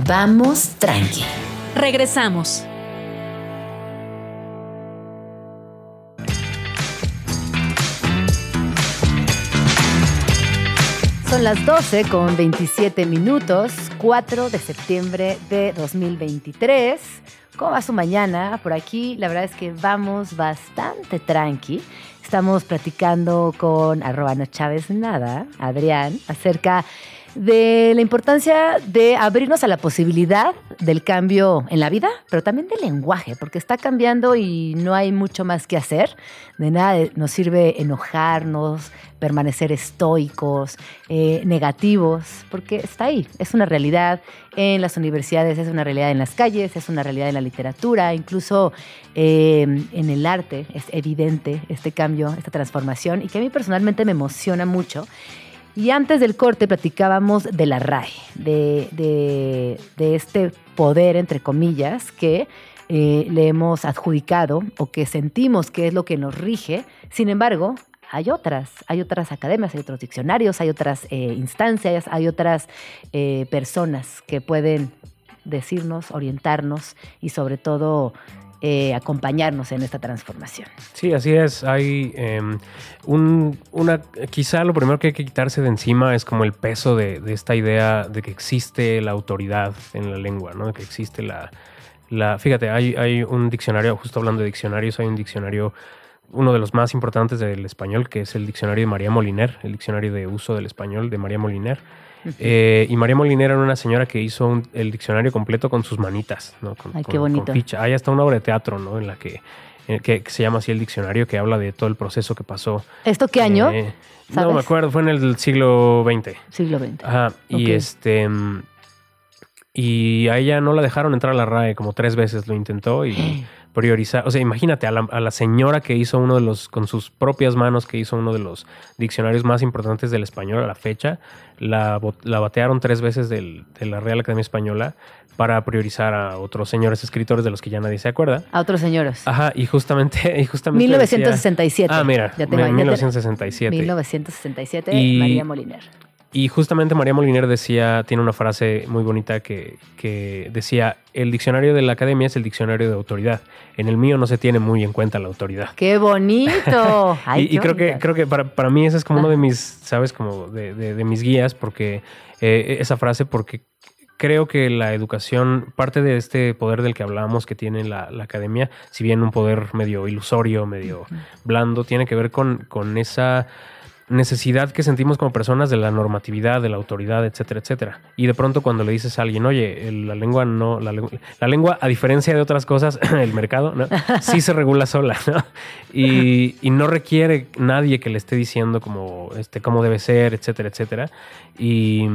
Vamos tranqui. Regresamos. Son las 12 con 27 minutos, 4 de septiembre de 2023. ¿Cómo va su mañana? Por aquí la verdad es que vamos bastante tranqui. Estamos platicando con arroba no Chávez Nada, Adrián, acerca la importancia de abrirnos a la posibilidad del cambio en la vida, pero también del lenguaje, porque está cambiando y no hay mucho más que hacer. De nada de- nos sirve enojarnos, permanecer estoicos, eh, negativos, porque está ahí, es una realidad en las universidades, es una realidad en las calles, es una realidad en la literatura, incluso eh, en el arte es evidente este cambio, esta transformación, y que a mí personalmente me emociona mucho. Y antes del corte platicábamos de la RAE, de, este poder, entre comillas, que eh, le hemos adjudicado o que sentimos que es lo que nos rige. Sin embargo, hay otras, hay otras academias, hay otros diccionarios, hay otras eh, instancias, hay otras eh, personas que pueden decirnos, orientarnos y sobre todo eh, acompañarnos en esta transformación. Sí, así es. Hay em, un, una, quizá lo primero que hay que quitarse de encima es como el peso de, de esta idea de que existe la autoridad en la lengua, ¿no? Que existe la, la fíjate, hay, hay un diccionario, justo hablando de diccionarios, hay un diccionario, uno de los más importantes del español, que es el diccionario de María Moliner, el diccionario de uso del español de María Moliner. Eh, y María Moliner era una señora que hizo un- el diccionario completo con sus manitas, ¿no? Con, Ay, qué con- con bonito. ficha. Hay hasta una obra de teatro, ¿no? En la que, en que, que se llama así el diccionario, que habla de todo el proceso que pasó. ¿Esto qué año? Eh, no me acuerdo, fue en el siglo XX. Siglo XX. Ajá, y este. Y a ella no la dejaron entrar a la RAE, como tres veces lo intentó y priorizar. O sea, imagínate a la, a la señora que hizo uno de los, con sus propias manos, que hizo uno de los diccionarios más importantes del español a la fecha, la, la batearon tres veces del- de la Real Academia Española para priorizar a otros señores escritores de los que ya nadie se acuerda. A otros señores. Ajá, y justamente, y justamente decía- 1967. ah, mira, ya te- 1967. 1967, Y- María Moliner. Y justamente María Moliner decía, tiene una frase muy bonita que, que decía, el diccionario de la academia es el diccionario de autoridad. En el mío no se tiene muy en cuenta la autoridad. ¡Qué bonito! Ay, y creo que, creo que para, para mí ese es como uno de mis, ¿sabes? Como de, de- de mis guías, porque eh, esa frase, porque creo que la educación, parte de este poder del que hablábamos que tiene la, la academia, si bien un poder medio ilusorio, medio blando, tiene que ver con, con esa necesidad que sentimos como personas de la normatividad, de la autoridad, etcétera, etcétera. Y de pronto cuando le dices a alguien, oye, la lengua no, la, lengua- la lengua, a diferencia de otras cosas, el mercado, ¿no? Sí se regula sola, ¿no? Y, no requiere nadie que le esté diciendo como, este, cómo debe ser, etcétera, etcétera. Y,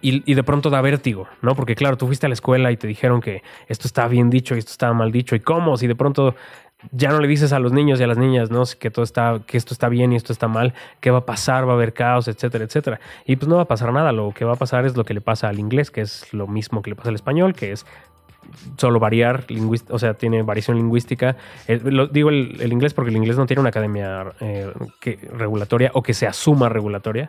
y, de pronto da vértigo, ¿no? Porque claro, tú fuiste a la escuela y te dijeron que esto estaba bien dicho y esto estaba mal dicho. ¿Y cómo? Si de pronto ya no le dices a los niños y a las niñas, ¿no? Que todo está, que esto está bien y esto está mal, qué va a pasar, va a haber caos, etcétera, etcétera. Y pues no va a pasar nada. Lo que va a pasar es lo que le pasa al inglés, que es lo mismo que le pasa al español, que es solo variar, o sea, tiene variación lingüística. Eh, lo- digo el, el inglés porque el inglés no tiene una academia eh, que, regulatoria o que se asuma regulatoria.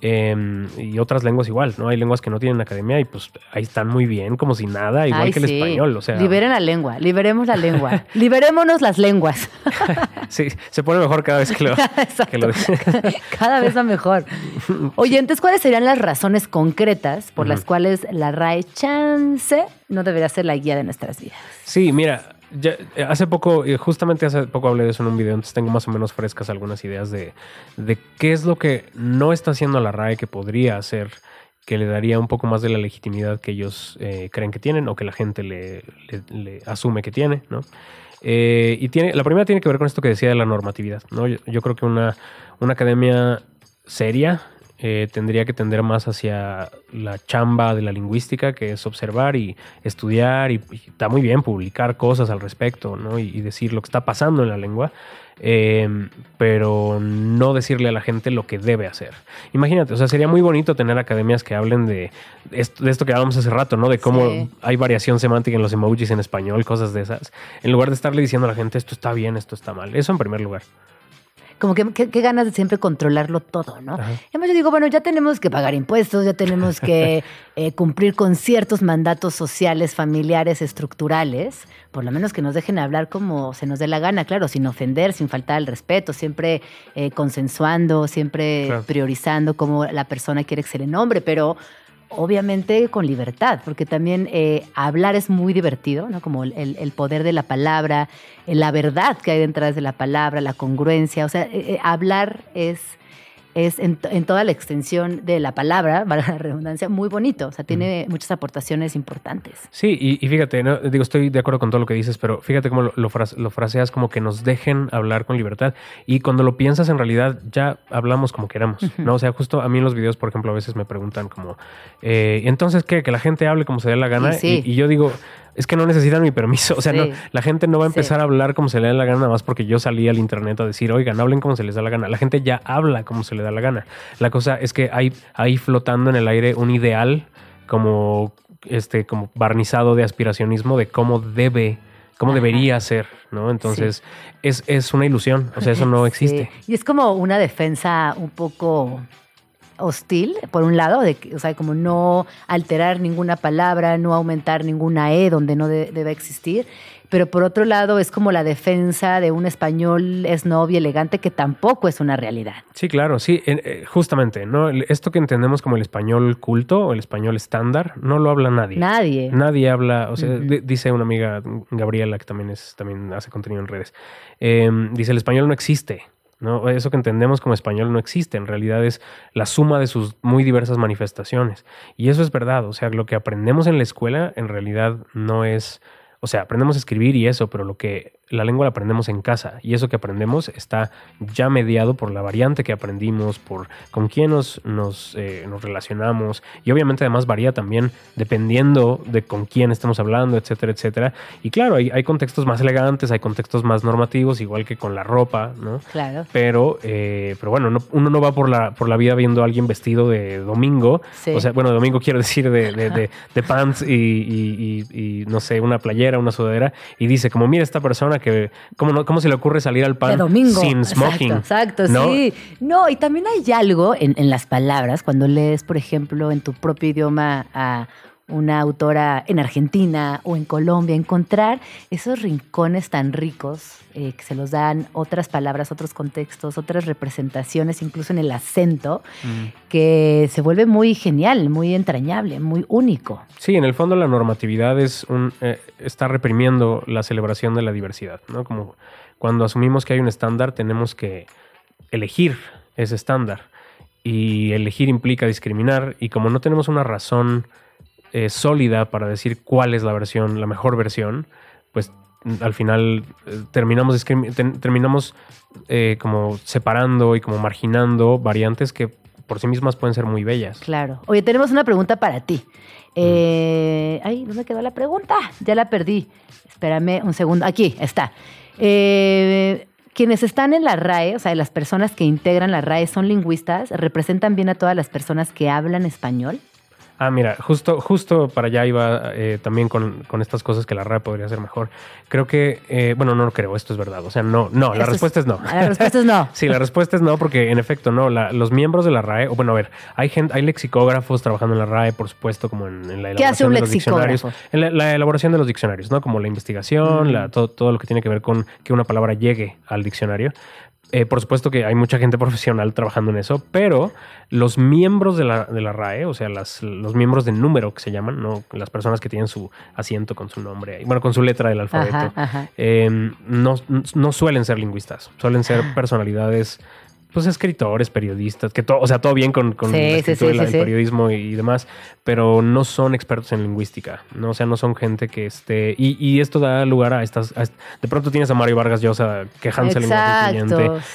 Eh, y otras lenguas igual, ¿no? Hay lenguas que no tienen academia y pues ahí están muy bien, como si nada, igual Ay, que el sí. español. O sea, Liberen la lengua, liberemos la lengua. Liberémonos las lenguas. sí, se pone mejor cada vez que lo, que lo Cada vez va mejor. Oye, entonces, ¿cuáles serían las razones concretas por las cuales la RAE Chance no debería ser la guía de nuestras vidas? Sí, mira, ya, eh, hace poco, eh, justamente hace poco hablé de eso en un video, entonces tengo más o menos frescas algunas ideas de, de qué es lo que no está haciendo la RAE que podría hacer, que le daría un poco más de la legitimidad que ellos eh, creen que tienen o que la gente le, asume que tiene, ¿no? Y tiene, la primera tiene que ver con esto que decía de la normatividad, ¿no? Yo, yo creo que una, una academia seria eh, tendría que tender más hacia la chamba de la lingüística, que es observar y estudiar, y, y está muy bien publicar cosas al respecto, ¿no? Y, y decir lo que está pasando en la lengua, eh, pero no decirle a la gente lo que debe hacer. Imagínate, o sea, sería muy bonito tener academias que hablen de esto, de esto que hablábamos hace rato, ¿no? De cómo Sí. hay variación semántica en los emojis en español, cosas de esas, en lugar de estarle diciendo a la gente esto está bien, esto está mal. Eso en primer lugar. Como que qué qué ganas de siempre controlarlo todo, ¿no? Ajá. Además, yo digo, bueno, ya tenemos que pagar impuestos, ya tenemos que eh, cumplir con ciertos mandatos sociales, familiares, estructurales, por lo menos que nos dejen hablar como se nos dé la gana, claro, sin ofender, sin faltar al respeto, siempre eh, consensuando, siempre Claro. priorizando cómo la persona quiere que se le nombre, pero obviamente con libertad, porque también eh, hablar es muy divertido, ¿no? Como el, el- poder de la palabra, eh, la verdad que hay detrás de la palabra, la congruencia, o sea, eh, eh, hablar es, es en, to- en toda la extensión de la palabra, valga la redundancia, muy bonito, o sea, tiene muchas aportaciones importantes. Sí, y, y fíjate, ¿no? digo, estoy de acuerdo con todo lo que dices, pero fíjate cómo lo, lo lo fraseas como que nos dejen hablar con libertad. Y cuando lo piensas, en realidad ya hablamos como queramos, ¿no? O sea, justo a mí en los videos, por ejemplo, a veces me preguntan como, eh, entonces, ¿qué? Que la gente hable como se dé la gana. Sí. Y, y yo digo, es que no necesitan mi permiso. O sea, Sí. no, la gente no va a Sí. empezar a hablar como se le da la gana nada más porque yo salí al internet a decir, oigan, hablen como se les da la gana. La gente ya habla como se le da la gana. La cosa es que hay ahí flotando en el aire un ideal como este como barnizado de aspiracionismo de cómo debe cómo Ajá. debería ser, ¿no? Entonces es, es una ilusión, o sea, eso no existe. Sí. Y es como una defensa un poco hostil, por un lado, de o sea, como no alterar ninguna palabra, no aumentar ninguna E donde no de- debe existir. Pero por otro lado, es como la defensa de un español snob y elegante que tampoco es una realidad. Sí, claro, sí, eh, justamente, ¿no? Esto que entendemos como el español culto o el español estándar, no lo habla nadie. Nadie. Nadie habla, o sea, dice una amiga, Gabriela, que también es, también hace contenido en redes. eh, dice, el español no existe. ¿No? Eso que entendemos como español no existe, en realidad es la suma de sus muy diversas manifestaciones. Y eso es verdad, o sea, lo que aprendemos en la escuela en realidad no es, o sea, aprendemos a escribir y eso, pero lo que la lengua la aprendemos en casa y eso que aprendemos está ya mediado por la variante que aprendimos, por con quién nos, nos, eh, nos relacionamos y obviamente además varía también dependiendo de con quién estemos hablando, etcétera, etcétera. Y claro, hay, hay contextos más elegantes, hay contextos más normativos, igual que con la ropa, ¿no? Claro. Pero, eh, pero bueno, no- uno no va por la, por la vida viendo a alguien vestido de domingo. Sí. O sea, bueno, domingo quiero decir de, de, de- de pants y, y- y- y, no sé, una playera, una sudadera. Y dice, como, mira esta persona que, ¿cómo, no, cómo se le ocurre salir al pan domingo. sin smoking? Exacto, exacto, ¿no? sí. No, y también hay algo en, en las palabras, cuando lees, por ejemplo, en tu propio idioma a una autora en Argentina o en Colombia, encontrar esos rincones tan ricos eh, que se los dan otras palabras, otros contextos, otras representaciones, incluso en el acento, que se vuelve muy genial, muy entrañable, muy único. Sí, en el fondo la normatividad es un eh, está reprimiendo la celebración de la diversidad, ¿no? Como cuando asumimos que hay un estándar, tenemos que elegir ese estándar. Y elegir implica discriminar. Y como no tenemos una razón eh, sólida para decir cuál es la versión, la mejor versión, pues mm, al final eh, terminamos, ten- terminamos eh, como separando y como marginando variantes que por sí mismas pueden ser muy bellas. Claro. Oye, tenemos una pregunta para ti. Eh, ay, ¿dónde quedó la pregunta? Ya la perdí. Espérame un segundo. Aquí está. Eh, quienes están en la RAE, o sea, las personas que integran la RAE son lingüistas, representan bien a todas las personas que hablan español. Ah, mira, justo, justo para allá iba eh, también con, con estas cosas que la RAE podría hacer mejor. Creo que, eh, bueno, no lo creo, esto es verdad. O sea, no, no, la Esto respuesta es no. La respuesta es no. Sí, la respuesta es no, porque en efecto, no. La- los miembros de la RAE, o bueno, a ver, hay gente, hay lexicógrafos trabajando en la RAE, por supuesto, como en, en la ¿Qué hace elaboración un de los diccionarios. En la, la elaboración de los diccionarios, ¿no? Como la investigación, Mm. la- todo, todo lo que tiene que ver con que una palabra llegue al diccionario. Eh, por supuesto que hay mucha gente profesional trabajando en eso, pero los miembros de la, de la RAE, o sea, las, los miembros de número que se llaman, ¿no? las personas que tienen su asiento con su nombre, bueno, con su letra del alfabeto, Ajá, ajá. eh, no, no suelen ser lingüistas, suelen ser Ah. personalidades, pues escritores, periodistas, que todo, o sea, todo bien con, con Sí, la escritura sí, el periodismo y, demás, pero no son expertos en lingüística, ¿no? O sea, no son gente que esté... Y, y esto da lugar a estas... a de pronto tienes a Mario Vargas Llosa quejándose del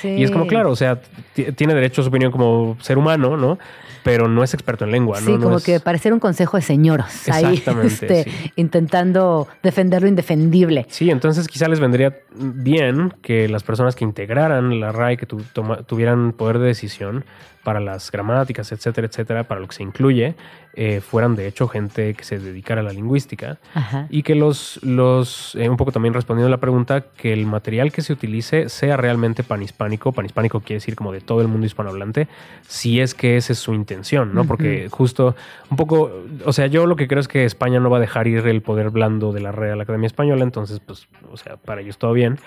sí. Y es como, claro, o sea, ti- tiene derecho a su opinión como ser humano, ¿no? Pero no es experto en lengua, ¿no? Sí, No como es- que parecer un consejo de señoros ahí, este, intentando defender lo indefendible. Sí, entonces quizá les vendría bien que las personas que integraran la RAE, que tu- toma- tuvieran poder de decisión para las gramáticas, etcétera, etcétera, para lo que se incluye, eh, fueran de hecho gente que se dedicara a la lingüística Ajá. y que los, los eh, un poco también respondiendo a la pregunta, que el material que se utilice sea realmente panhispánico. Panhispánico quiere decir como de todo el mundo hispanohablante, si es que esa es su intención, ¿no? Porque justo un poco, o sea, yo lo que creo es que España no va a dejar ir el poder blando de la Real Academia Española, entonces, pues, o sea, para ellos todo bien,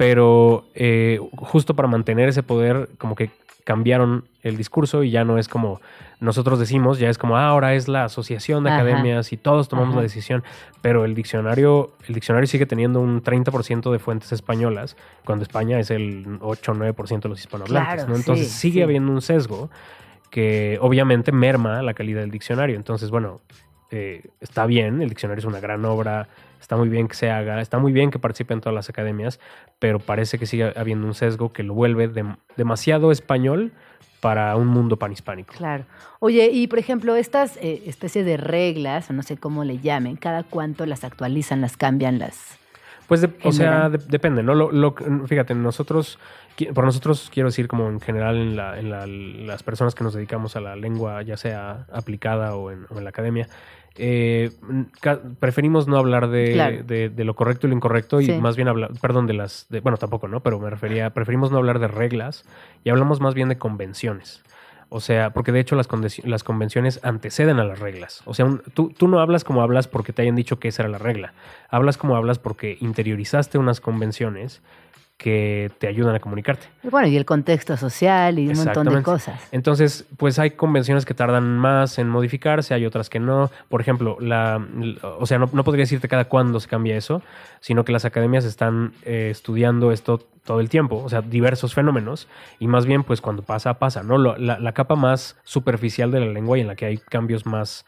pero eh, justo para mantener ese poder, como que cambiaron el discurso y ya no es como nosotros decimos, ya es como ah, ahora es la asociación de Ajá. academias y todos tomamos Ajá. la decisión, pero el diccionario, el diccionario sigue teniendo un 30% de fuentes españolas, cuando España es el 8 o 9% de los hispanohablantes, Claro, ¿no? Entonces sí, sigue sí. habiendo un sesgo que obviamente merma la calidad del diccionario. Entonces, bueno, eh, está bien, el diccionario es una gran obra, está muy bien que se haga, está muy bien que participe en todas las academias, pero parece que sigue habiendo un sesgo que lo vuelve dem- demasiado español para un mundo panhispánico. Claro. Oye, y por ejemplo, estas eh, especies de reglas, o no sé cómo le llamen, ¿cada cuánto las actualizan, las cambian, las...? Pues, de- o sea, de- depende, ¿no? Lo, lo- fíjate, nosotros, por nosotros quiero decir como en general en, la- en la- las personas que nos dedicamos a la lengua, ya sea aplicada o en, o en la academia, eh, preferimos no hablar de, Claro. de- de lo correcto y lo incorrecto y más bien hablar, perdón, de las, de- bueno, tampoco, ¿no? Pero me refería, preferimos no hablar de reglas y hablamos más bien de convenciones. O sea, porque de hecho las, las convenciones anteceden a las reglas. O sea, un- tú, tú no hablas como hablas porque te hayan dicho que esa era la regla. Hablas como hablas porque interiorizaste unas convenciones que te ayudan a comunicarte. Bueno, y el contexto social y un montón de cosas. Entonces, pues hay convenciones que tardan más en modificarse, hay otras que no. Por ejemplo, la, o sea, no, no podría decirte cada cuándo se cambia eso, sino que las academias están eh, estudiando esto todo el tiempo, o sea, diversos fenómenos, y más bien, pues cuando pasa, pasa, ¿no? La, la capa más superficial de la lengua y en la que hay cambios más,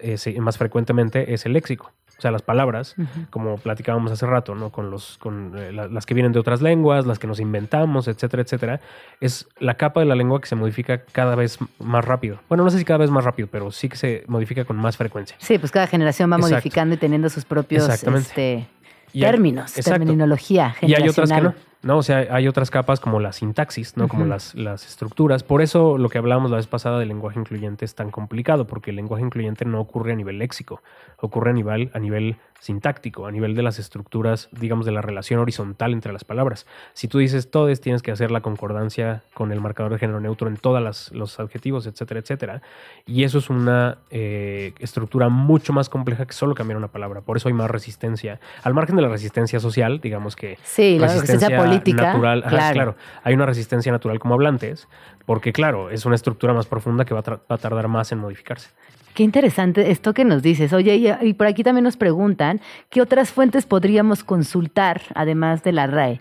eh, más frecuentemente es el léxico. O sea, las palabras, como platicábamos hace rato, ¿no? Con, los, con eh, la- las que vienen de otras lenguas, las que nos inventamos, etcétera, etcétera. Es la capa de la lengua que se modifica cada vez más rápido. Bueno, no sé si cada vez más rápido, pero sí que se modifica con más frecuencia. Sí, pues cada generación va Exacto. modificando y teniendo sus propios este, términos, exacto. terminología Y hay otras que generacional. no. No, o sea, hay otras capas como la sintaxis, ¿no? Como las, las estructuras. Por eso lo que hablábamos la vez pasada del lenguaje incluyente es tan complicado, porque el lenguaje incluyente no ocurre a nivel léxico, ocurre a nivel, a nivel sintáctico, a nivel de las estructuras, digamos, de la relación horizontal entre las palabras. Si tú dices todes, tienes que hacer la concordancia con el marcador de género neutro en todos los adjetivos, etcétera, etcétera. Y eso es una eh, estructura mucho más compleja que solo cambiar una palabra. Por eso hay más resistencia. Al margen de la resistencia social, digamos que Sí, la resistencia política, natural, ajá, claro. claro. Hay una resistencia natural como hablantes, porque claro, es una estructura más profunda que va a, tra- va a tardar más en modificarse. Qué interesante esto que nos dices. Oye, y, y por aquí también nos preguntan, ¿qué otras fuentes podríamos consultar además de la RAE?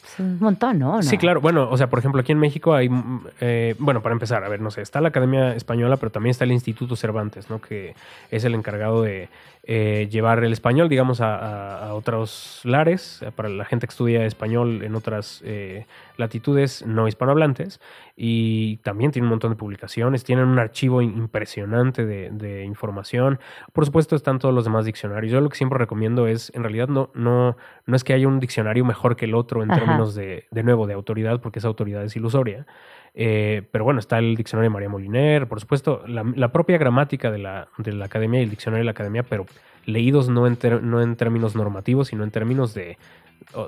Pues un montón, ¿no? ¿no? Sí, claro. Bueno, o sea, por ejemplo, aquí en México hay, mm, eh, bueno, para empezar, a ver, no sé, está la Academia Española, pero también está el Instituto Cervantes, ¿no? Que es el encargado de eh, llevar el español, digamos, a, a- a otros lares, para la gente que estudia español en otras eh, latitudes no hispanohablantes y también tienen un montón de publicaciones, tienen un archivo impresionante de, de información. Por supuesto están todos los demás diccionarios. Yo lo que siempre recomiendo es, en realidad no, no, no es que haya un diccionario mejor que el otro en Ajá. términos de, de nuevo, de autoridad, porque esa autoridad es ilusoria. Eh, pero bueno, está el diccionario de María Moliner, por supuesto, la, propia gramática de la, de la academia y el diccionario de la academia, pero leídos no en, ter- no en términos normativos, sino en términos de,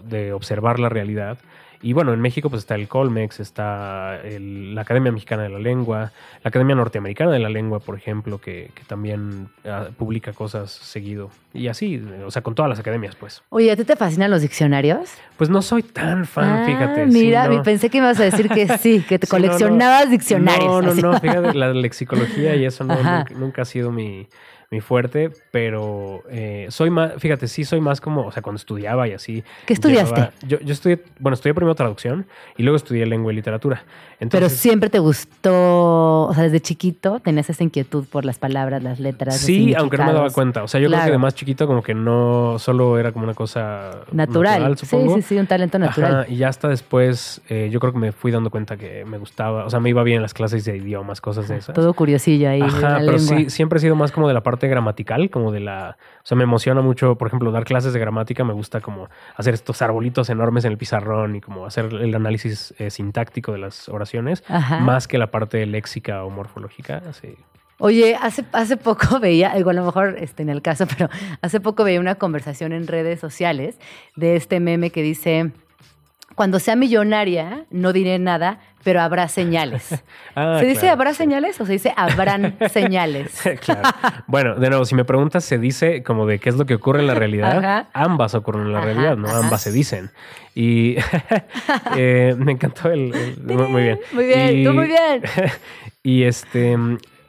de observar la realidad. Y bueno, en México pues está el Colmex, está el- la Academia Mexicana de la Lengua, la Academia Norteamericana de la Lengua, por ejemplo, que, que también ah, publica cosas seguido. Y así, o sea, con todas las academias, pues. Oye, ¿a ti te fascinan los diccionarios? Pues no soy tan fan, Ah, fíjate. sí, Mira, no. pensé que ibas a decir que sí, que te Sí, no, no. coleccionabas diccionarios. No, no, así. no, fíjate, la lexicología y eso nunca, nunca ha sido mi, mi fuerte, pero eh, soy más, fíjate, sí soy más como, o sea, cuando estudiaba y así. ¿Qué estudiaste? llevaba- yo, yo estudié, bueno, estudié primero traducción y luego estudié lengua y literatura. Pero Entonces, siempre te gustó, o sea, desde chiquito tenías esa inquietud por las palabras, las letras. Sí, aunque no me daba cuenta. O sea, yo creo que de más chiquito como que no solo era como una cosa Natural. supongo. sí, sí, sí, un talento natural. Ajá, y ya hasta después eh, yo creo que me fui dando cuenta que me gustaba, o sea, me iba bien en las clases de idiomas, cosas de esas. Todo curiosillo ahí. Ajá, pero lengua. sí, siempre he sido más como de la parte gramatical, como de la... O sea, me emociona mucho, por ejemplo, dar clases de gramática, me gusta como hacer estos arbolitos enormes en el pizarrón y como hacer el análisis eh, sintáctico de las oraciones, Ajá. más que la parte léxica o morfológica. Sí. Oye, hace, hace poco veía, igual a lo mejor este, en el caso, pero hace poco veía una conversación en redes sociales de este meme que dice, cuando sea millonaria no diré nada, pero habrá señales. Ah, ¿Se dice claro, habrá señales o se dice habrán señales? claro. Bueno, de nuevo, si me preguntas, se dice como de qué es lo que ocurre en la realidad. Ajá. Ambas ocurren en la Ajá, realidad, ¿no? ajá. Ambas se dicen. Y eh, me encantó el... el- muy, muy bien. Muy bien, Y- tú muy bien. y este,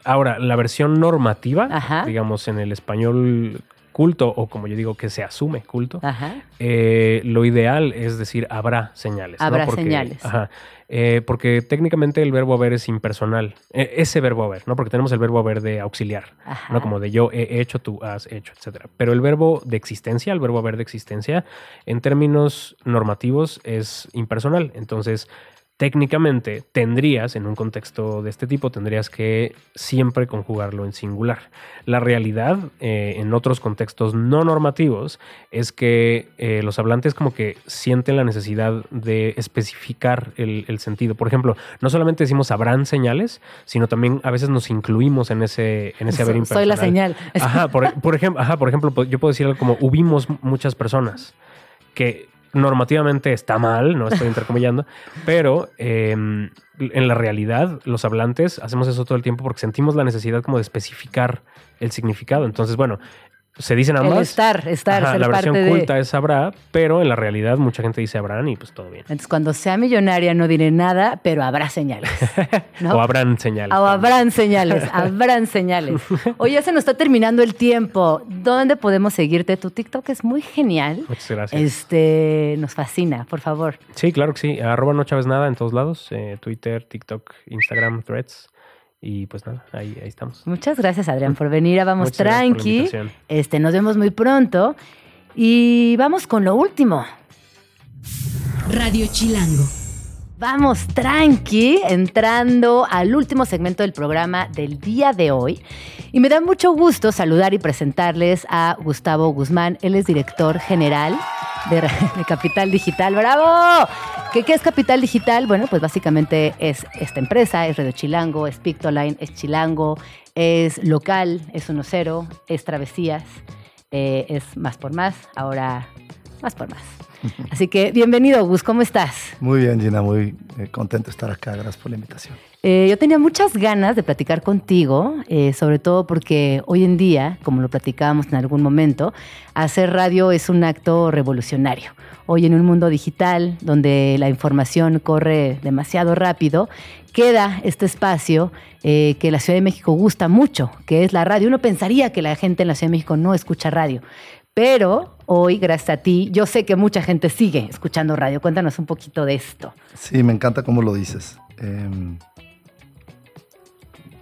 ahora, la versión normativa, Ajá. digamos, en el español culto, o como yo digo, que se asume culto, Ajá. eh, lo ideal es decir, habrá señales. ¿no? Habrá Porque- señales. Ajá. Eh, porque técnicamente el verbo haber es impersonal. Eh, ese verbo haber, ¿no? Porque tenemos el verbo haber de auxiliar, Ajá. ¿no? Como de yo he hecho, tú has hecho, etcétera. Pero el verbo de existencia, el verbo haber de existencia, en términos normativos es impersonal. Entonces, técnicamente tendrías, en un contexto de este tipo, tendrías que siempre conjugarlo en singular. La realidad, eh, en otros contextos no normativos, es que eh, los hablantes como que sienten la necesidad de especificar el, el sentido. Por ejemplo, no solamente decimos habrán señales, sino también a veces nos incluimos en ese, en ese haber So- soy la impersonal. señal. Ajá, por, por ejemplo, ajá, por ejemplo, yo puedo decir algo como hubimos muchas personas, que normativamente está mal, no estoy intercomillando, pero eh, en la realidad los hablantes hacemos eso todo el tiempo porque sentimos la necesidad como de especificar el significado. Entonces, bueno, se dicen El ambas. estar, estar, Ajá, ser la versión parte de- culta es habrá, pero en la realidad mucha gente dice habrán y pues todo bien. Entonces, cuando sea millonaria no diré nada, pero habrá señales. ¿no? O habrán señales. O habrán señales, habrán señales. Oye, ya se nos está terminando el tiempo. ¿Dónde podemos seguirte? Tu TikTok es muy genial. Muchas gracias. Este, nos fascina, por favor. Sí, claro que sí. Arroba no chaves nada en todos lados. eh, Twitter, TikTok, Instagram, Threads. Y pues nada, ahí, ahí estamos. Muchas gracias, Adrián, por venir a Vamos Muchas Tranqui. Este, nos vemos muy pronto. Y vamos con lo último. Radio Chilango. Vamos tranqui, entrando al último segmento del programa del día de hoy. Y me da mucho gusto saludar y presentarles a Gustavo Guzmán. Él es director general de, Capital Digital. ¡Bravo! ¿Qué, ¿Qué es Capital Digital? Bueno, pues básicamente es esta empresa, es Radio Chilango, es Pictoline, es Chilango, es local, es 1-0, es Travesías, eh, es Más por Más, ahora Más por Más. Así que bienvenido, Gus, ¿cómo estás? Muy bien, Gina, muy eh, contento de estar acá. Gracias por la invitación. Eh, yo tenía muchas ganas de platicar contigo, eh, sobre todo porque hoy en día, como lo platicábamos en algún momento, hacer radio es un acto revolucionario. Hoy en un mundo digital donde la información corre demasiado rápido, queda este espacio eh, que la Ciudad de México gusta mucho, que es la radio. Uno pensaría que la gente en la Ciudad de México no escucha radio, pero hoy, gracias a ti, yo sé que mucha gente sigue escuchando radio. Cuéntanos un poquito de esto. Sí, me encanta cómo lo dices. Em,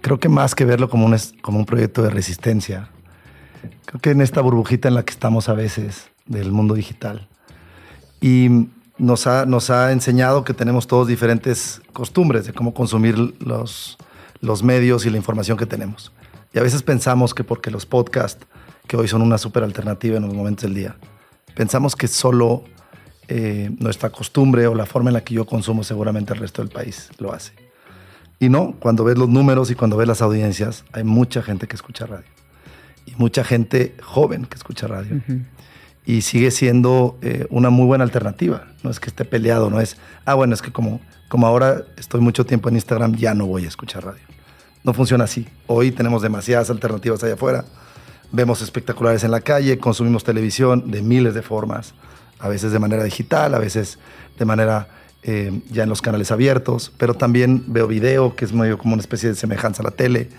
creo que más que verlo como un, como un proyecto de resistencia, creo que en esta burbujita en la que estamos a veces del mundo digital y nos ha, nos ha enseñado que tenemos todos diferentes costumbres de cómo consumir los, los medios y la información que tenemos. Y a veces pensamos que porque los podcasts, que hoy son una súper alternativa en los momentos del día, pensamos que solo eh, nuestra costumbre o la forma en la que yo consumo seguramente el resto del país lo hace. Y no, cuando ves los números y cuando ves las audiencias, hay mucha gente que escucha radio. Y mucha gente joven que escucha radio. Y sigue siendo eh, una muy buena alternativa. No es que esté peleado, no es, ah, bueno, es que como, como ahora estoy mucho tiempo en Instagram, ya no voy a escuchar radio. No funciona así. Hoy tenemos demasiadas alternativas allá afuera. Vemos espectaculares en la calle, consumimos televisión de miles de formas, a veces de manera digital, a veces de manera eh, ya en los canales abiertos, pero también veo video, que es medio como una especie de semejanza a la tele.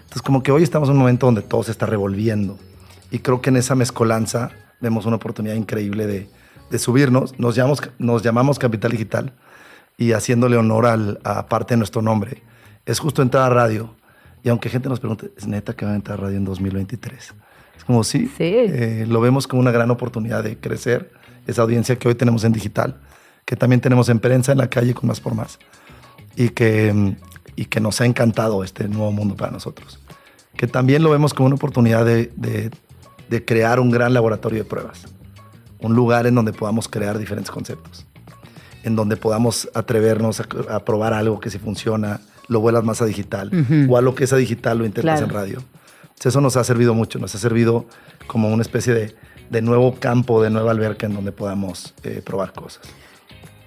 Entonces, como que hoy estamos en un momento donde todo se está revolviendo. Y creo que en esa mezcolanza vemos una oportunidad increíble de, de subirnos. Nos llamamos, nos llamamos Capital Digital y haciéndole honor al, a parte de nuestro nombre. Es justo entrar a radio. Y aunque gente nos pregunte, ¿es neta que va a entrar radio en 2023? Es como sí, eh, lo vemos como una gran oportunidad de crecer. Esa audiencia que hoy tenemos en digital, que también tenemos en prensa, en la calle con Más por Más, y que, y que nos ha encantado este nuevo mundo para nosotros. Que también lo vemos como una oportunidad de, de, de crear un gran laboratorio de pruebas, un lugar en donde podamos crear diferentes conceptos, en donde podamos atrevernos a, a probar algo que si funciona, lo vuelas más a digital, Ujú. o a lo que es a digital lo intentas Claro. en radio. Entonces, eso nos ha servido mucho, nos ha servido como una especie de, de nuevo campo, de nueva alberca en donde podamos eh, probar cosas.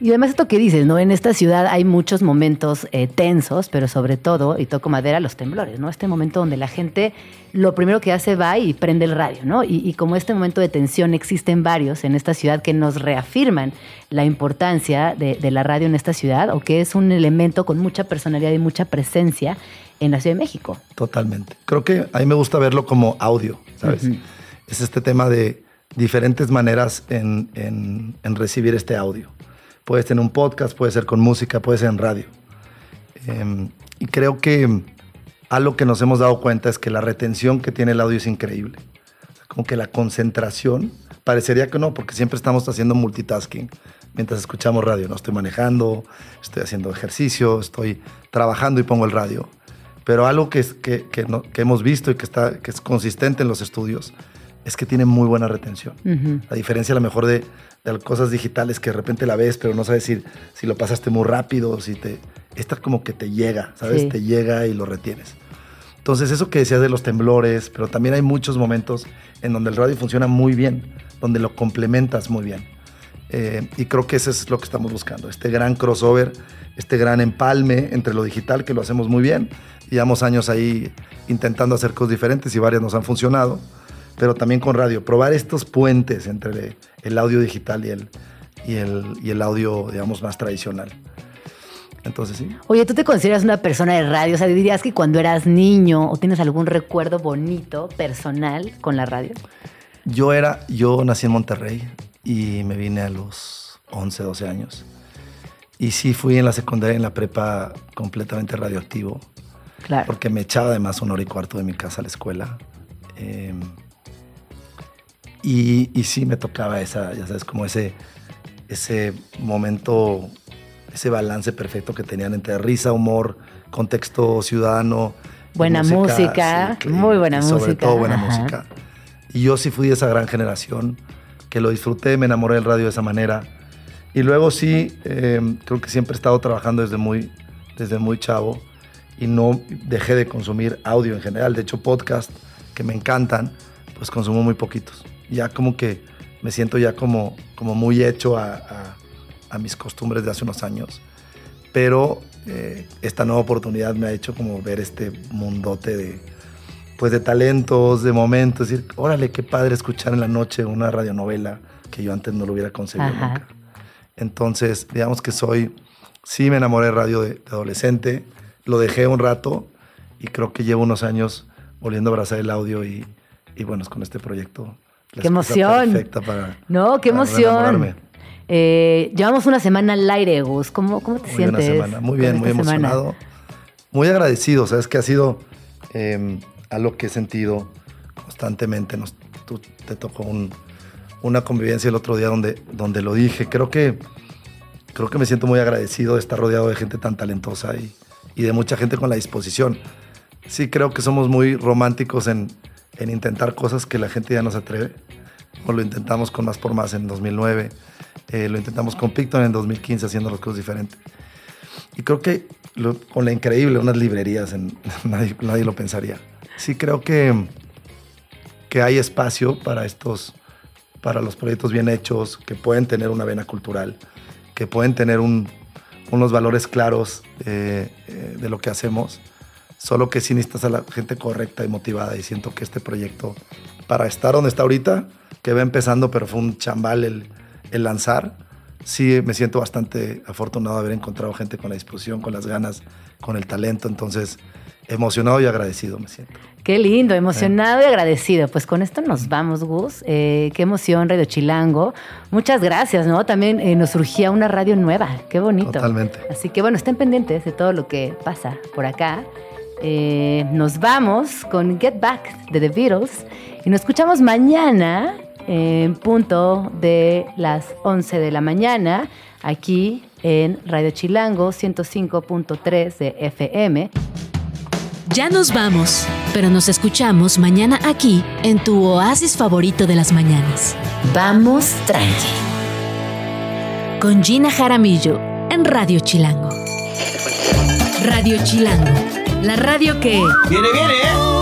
Y además esto que dices, ¿no? En esta ciudad hay muchos momentos eh, tensos, pero sobre todo, y toco madera, los temblores, ¿no? Este momento donde la gente lo primero que hace va y prende el radio, ¿no? Y, y como este momento de tensión existen varios en esta ciudad que nos reafirman la importancia de, de la radio en esta ciudad, o que es un elemento con mucha personalidad y mucha presencia en la Ciudad de México. Totalmente. Creo que a mí me gusta verlo como audio, ¿sabes? Ujú. Es este tema de diferentes maneras en, en- en recibir este audio. Puedes tener un podcast, puede ser con música, puede ser en radio. Em, y creo que algo que nos hemos dado cuenta es que la retención que tiene el audio es increíble. Como que la concentración, parecería que no, porque siempre estamos haciendo multitasking mientras escuchamos radio. No estoy manejando, estoy haciendo ejercicio, estoy trabajando y pongo el radio. Pero algo que, que no- que hemos visto y que, está, que es consistente en los estudios es que tiene muy buena retención. Ujú. A diferencia a lo mejor de, de cosas digitales que de repente la ves, pero no sabes si, si lo pasaste muy rápido, si te... Esta como que te llega, ¿sabes? Sí. Te llega y lo retienes. Entonces, eso que decías de los temblores, pero también hay muchos momentos en donde el radio funciona muy bien, donde lo complementas muy bien. Eh, y creo que eso es lo que estamos buscando, este gran crossover, este gran empalme entre lo digital, que lo hacemos muy bien. Llevamos años ahí intentando hacer cosas diferentes y varias nos han funcionado, pero también con radio. Probar estos puentes entre el audio digital y el, y el, y el audio, digamos, más tradicional. Entonces, sí. Oye, ¿tú te consideras una persona de radio? O sea, dirías que cuando eras niño o tienes algún recuerdo bonito, personal, con la radio. Yo era, yo nací en Monterrey y me vine a los 11, 12 años. Y sí fui en la secundaria en la prepa completamente radioactivo. Claro. Porque me echaba además una hora y cuarto de mi casa a la escuela. Eh, y, y sí me tocaba esa, ya sabes, como ese, ese momento, ese balance perfecto que tenían entre risa, humor, contexto ciudadano. Buena música, sí, muy buena y Sobre música, todo buena ajá. música. Y yo sí fui de esa gran generación que lo disfruté, me enamoré del radio de esa manera. Y luego sí, eh, creo que siempre he estado trabajando desde muy, desde muy chavo y no dejé de consumir audio en general. De hecho, podcast que me encantan, pues consumo muy poquitos. Ya como que me siento ya como, como muy hecho a, a- a mis costumbres de hace unos años. Pero eh, esta nueva oportunidad me ha hecho como ver este mundote de, pues de talentos, de momentos. Decir, órale, qué padre escuchar en la noche una radionovela que yo antes no lo hubiera concebido Ajá. nunca. Entonces, digamos que soy, sí me enamoré de radio de, de adolescente, lo dejé un rato y creo que llevo unos años volviendo a abrazar el audio y, y bueno, es con este proyecto. ¡Qué emoción! Perfecta para, No, qué para emoción. Eh, llevamos una semana al aire, Gus. ¿Cómo, cómo te Muy sientes? semana, muy bien, muy semana? emocionado. Muy agradecido, sabes que ha sido eh, algo que he sentido constantemente. Nos, tú- te tocó un- una convivencia el otro día donde, donde lo dije. Creo que creo que me siento muy agradecido de estar rodeado de gente tan talentosa y, y de mucha gente con la disposición. Sí, creo que somos muy románticos en, en intentar cosas que la gente ya no se atreve. O lo intentamos con Más por Más en 2009, eh, lo intentamos con Picton en 2015 haciendo las cosas diferentes. Y creo que con la increíble, unas librerías, en, nadie, nadie lo pensaría. Sí creo que, que hay espacio para estos, para los proyectos bien hechos, que pueden tener una vena cultural, que pueden tener un- unos valores claros eh, eh, de lo que hacemos. Solo que sí necesitas a la gente correcta y motivada. Y siento que este proyecto, para estar donde está ahorita, que va empezando, pero fue un chambal el, el lanzar, sí me siento bastante afortunado de haber encontrado gente con la disposición, con las ganas, con el talento. Entonces, emocionado y agradecido me siento. Qué lindo, emocionado y agradecido. Pues con esto nos vamos, Gus. Eh, qué emoción, Radio Chilango. Muchas gracias, ¿no? También eh, nos surgía una radio nueva. Qué bonito. Totalmente. Así que bueno, estén pendientes de todo lo que pasa por acá. Eh, nos vamos con Get Back de The Beatles y nos escuchamos mañana en punto de las 11 de la mañana aquí en Radio Chilango 105.3 de FM. Ya nos vamos, pero nos escuchamos mañana aquí en tu oasis favorito de las mañanas. Vamos tranqui. Con Gina Jaramillo en Radio Chilango. Radio Chilango, la radio que... Viene, viene, ¿eh?